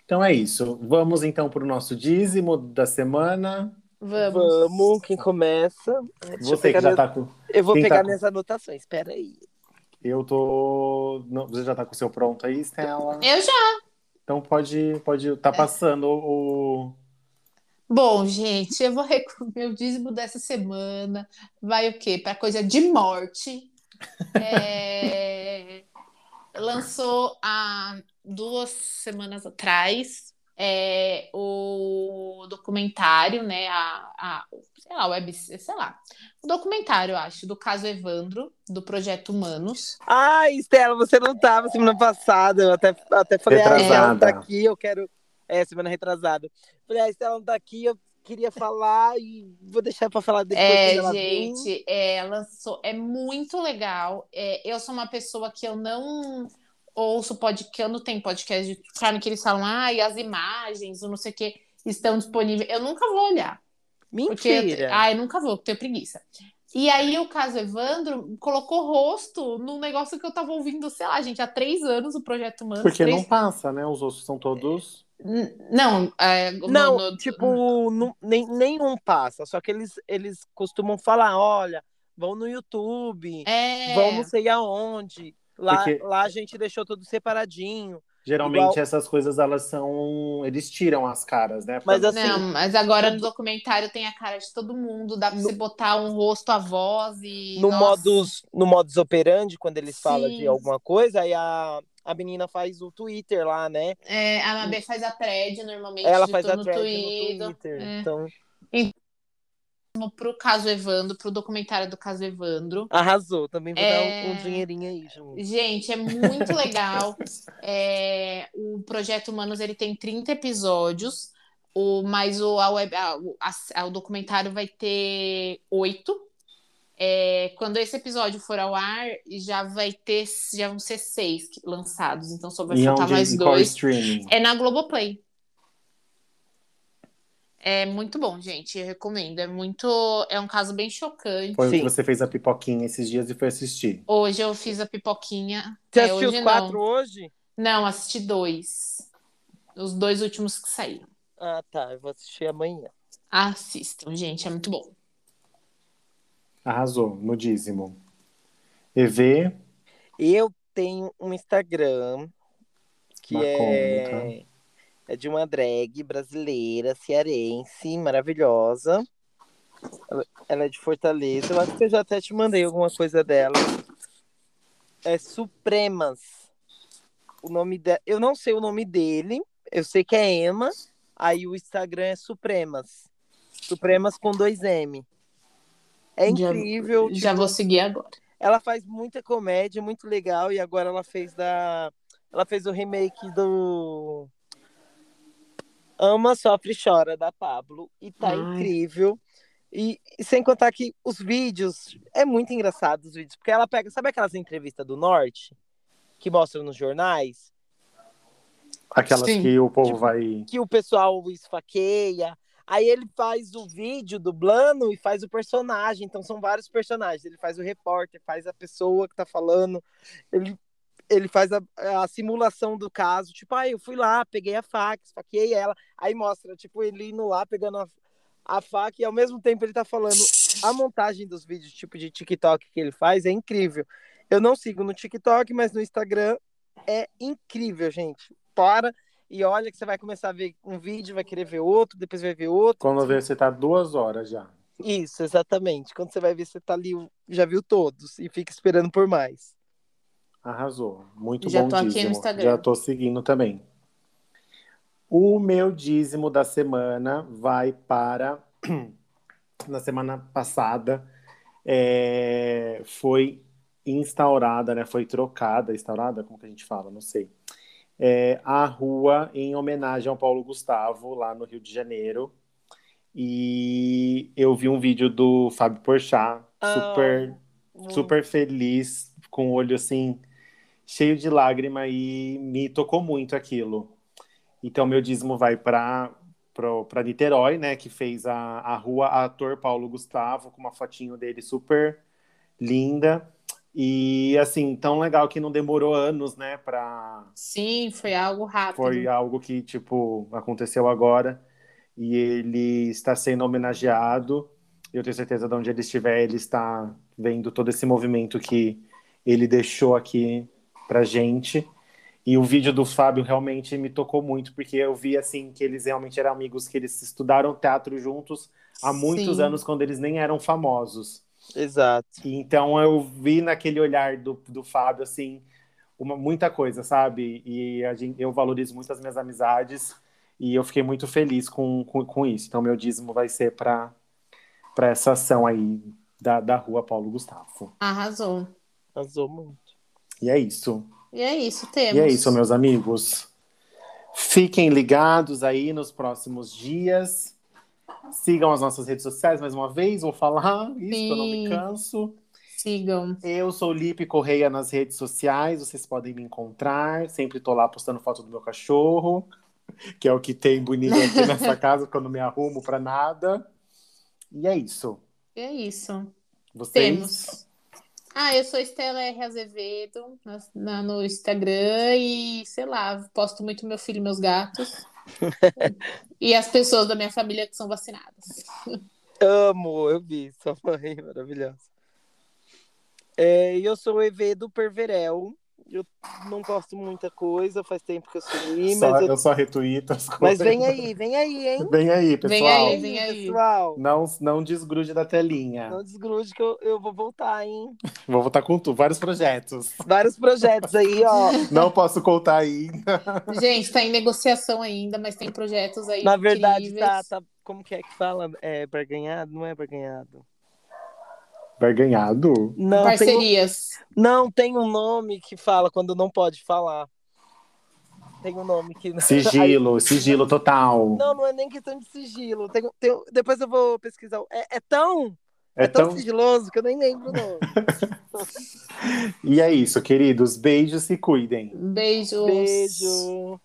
Então é isso. Vamos então pro nosso dízimo da semana. Vamos. Vamos, quem começa? Deixa Você que já minhas- tá com. Eu vou quem tá pegar com- minhas anotações, espera aí. Eu tô. Não, você já tá com o seu pronto aí, Estela? Eu já. Então pode. pode tá passando o. Bom, gente, eu vou meu dízimo dessa semana vai o quê? Para coisa de morte. É, Lançou a duas semanas atrás é, o documentário, né? A, a, sei lá, web, sei lá, o documentário, eu acho, do caso Evandro, do Projeto Humanos. Ai, Estela, você não estava semana passada, eu até, até falei, ah, Estela não tá aqui, eu quero. É, semana retrasada. Falei, ah, Estela não tá aqui, eu queria falar e vou deixar para falar depois. É, ela gente, é, lançou, é muito legal. É, eu sou uma pessoa que eu não ouço podcast, eu não tenho podcast de carne que eles falam, ah, e as imagens, ou não sei o que, estão disponíveis. Eu nunca vou olhar. Mentira. Porque, ah, eu nunca vou, tenho preguiça. E aí o caso Evandro colocou rosto num negócio que eu tava ouvindo, sei lá, gente, há três anos o Projeto Humano. Porque três... não passa, né? Os ossos são todos. Não, é, não, no, no... tipo, no, nem, nenhum passa. Só que eles, eles costumam falar, olha, vão no YouTube, é... vão não sei aonde. Lá, Porque... lá a gente deixou tudo separadinho. Geralmente Igual... essas coisas elas são. Eles tiram as caras, né? Mas assim. Não, mas agora no documentário tem a cara de todo mundo, dá pra no... você botar um rosto, a voz e. No modus, no modus operandi, quando eles Sim. falam de alguma coisa, aí a, a menina faz o Twitter lá, né? É, a Mabê faz a thread normalmente. Ela faz a thread no Twitter. É. Então. então pro caso Evandro, pro documentário do caso Evandro. Arrasou, também vou é... dar um, um, dinheirinho aí, junto. Gente, é muito legal. é... O Projeto Humanos ele tem 30 episódios, o, mas o, a web, a, a, o documentário vai ter oito. É, quando esse episódio for ao ar, já vai ter, já vão ser seis lançados, então só vai faltar mais dois. É na Globoplay. É muito bom, gente. Eu recomendo. É muito. É um caso bem chocante. Foi o que você fez a pipoquinha esses dias e foi assistir. Hoje eu fiz a pipoquinha. Você é, assistiu os quatro não. hoje? Não, assisti dois. Os dois últimos que saíram. Ah, tá. Eu vou assistir amanhã. Assistam, gente. É muito bom. Arrasou no dízimo. EV. Eu tenho um Instagram que Uma é. É de uma drag brasileira, cearense, maravilhosa. Ela é de Fortaleza. Eu acho que eu já até te mandei alguma coisa dela. É Supremas. O nome de... Eu não sei o nome dele. Eu sei que é Emma. Aí o Instagram é Supremas. Supremas com dois M. É incrível. Já, já tipo... vou seguir agora. Ela faz muita comédia, muito legal. E agora ela fez da. Ela fez o remake do Ama, Sofre e Chora, da Pablo. E tá Ai. incrível. E, e, sem contar que os vídeos, é muito engraçado os vídeos, porque ela pega, sabe aquelas entrevistas do Norte que mostram nos jornais? Aquelas Sim. que o povo tipo, vai. Que o pessoal esfaqueia. Aí ele faz o vídeo dublando e faz o personagem. Então são vários personagens. Ele faz o repórter, faz a pessoa que tá falando. Ele ele faz a, a, simulação do caso, tipo, ah, eu fui lá, peguei a faca, esfaqueei ela, aí mostra, tipo, ele indo lá, pegando a, a faca, e ao mesmo tempo ele tá falando, a montagem dos vídeos, tipo, de TikTok que ele faz é incrível. Eu não sigo no TikTok, mas no Instagram é incrível, gente. Para e olha que você vai começar a ver um vídeo, vai querer ver outro, depois vai ver outro. Quando vê, você tá duas horas já. Isso, exatamente. Quando você vai ver, você tá ali, já viu todos e fica esperando por mais. Arrasou. Muito Já bom tô dízimo. Aqui no Instagram. Já tô seguindo também. O meu dízimo da semana vai para. Na semana passada é... foi instaurada, né? Foi trocada, instaurada, como que a gente fala? Não sei. É, a rua em homenagem ao Paulo Gustavo, lá no Rio de Janeiro. E eu vi um vídeo do Fábio Porchat, super, oh. super feliz, com o olho assim cheio de lágrima e me tocou muito aquilo. Então, meu dízimo vai para para Niterói, né, que fez a, a rua ator Paulo Gustavo, com uma fotinho dele super linda. E assim, tão legal que não demorou anos, né, para Sim, foi algo rápido. Foi algo que tipo aconteceu agora e ele está sendo homenageado. Eu tenho certeza de onde ele estiver, ele está vendo todo esse movimento que ele deixou aqui pra gente. E o vídeo do Fábio realmente me tocou muito, porque eu vi assim que eles realmente eram amigos, que eles estudaram teatro juntos há muitos Sim. anos, quando eles nem eram famosos. Exato. E, então eu vi naquele olhar do, do Fábio, assim, uma, muita coisa, sabe? E a gente, eu valorizo muito as minhas amizades e eu fiquei muito feliz com, com, com isso. Então, meu dízimo vai ser para essa ação aí da, da rua Paulo Gustavo. Arrasou. Arrasou muito. E é isso. E é isso, temos. E é isso, meus amigos. Fiquem ligados aí nos próximos dias. Sigam as nossas redes sociais mais uma vez, vou falar isso, que eu não me Sim. canso. Sigam. Eu sou Lipe Correia nas redes sociais, vocês podem me encontrar. Sempre tô lá postando foto do meu cachorro, que é o que tem bonito aqui nessa casa, porque eu não me arrumo pra nada. E é isso. E é isso. Vocês? Temos. Ah, eu sou Estela R. Azevedo na- na- no Instagram e, sei lá, posto muito meu filho e meus gatos. e as pessoas da minha família que são vacinadas. Amo, eu vi, sua mãe maravilhosa. É, e eu sou o EV do Perverel. Eu não posto muita coisa, faz tempo que eu sumi, Só- mas, eu- eu só retuito as coisas. mas vem aí, vem aí, hein? Vem aí, pessoal. Vem aí, vem aí. pessoal. Não, não desgrude da telinha. Não desgrude que eu, eu vou voltar, hein? Vou voltar com tudo, vários projetos. Vários projetos aí, ó. Não posso contar ainda. Gente, tá em negociação ainda, mas tem projetos aí Na verdade, incríveis. tá, tá. Como que é que fala? É barganhado? Não é barganhado. Barganhado? Não, tem, Parcerias. não, tem um nome que fala quando não pode falar. Tem um nome que. Sigilo, sigilo total. Não, não é nem questão de sigilo. Tem, tem- depois eu vou pesquisar. É, é tão, É é tão tão... sigiloso que eu nem lembro o nome. E é isso, queridos. Beijos e cuidem. Beijos. Beijo.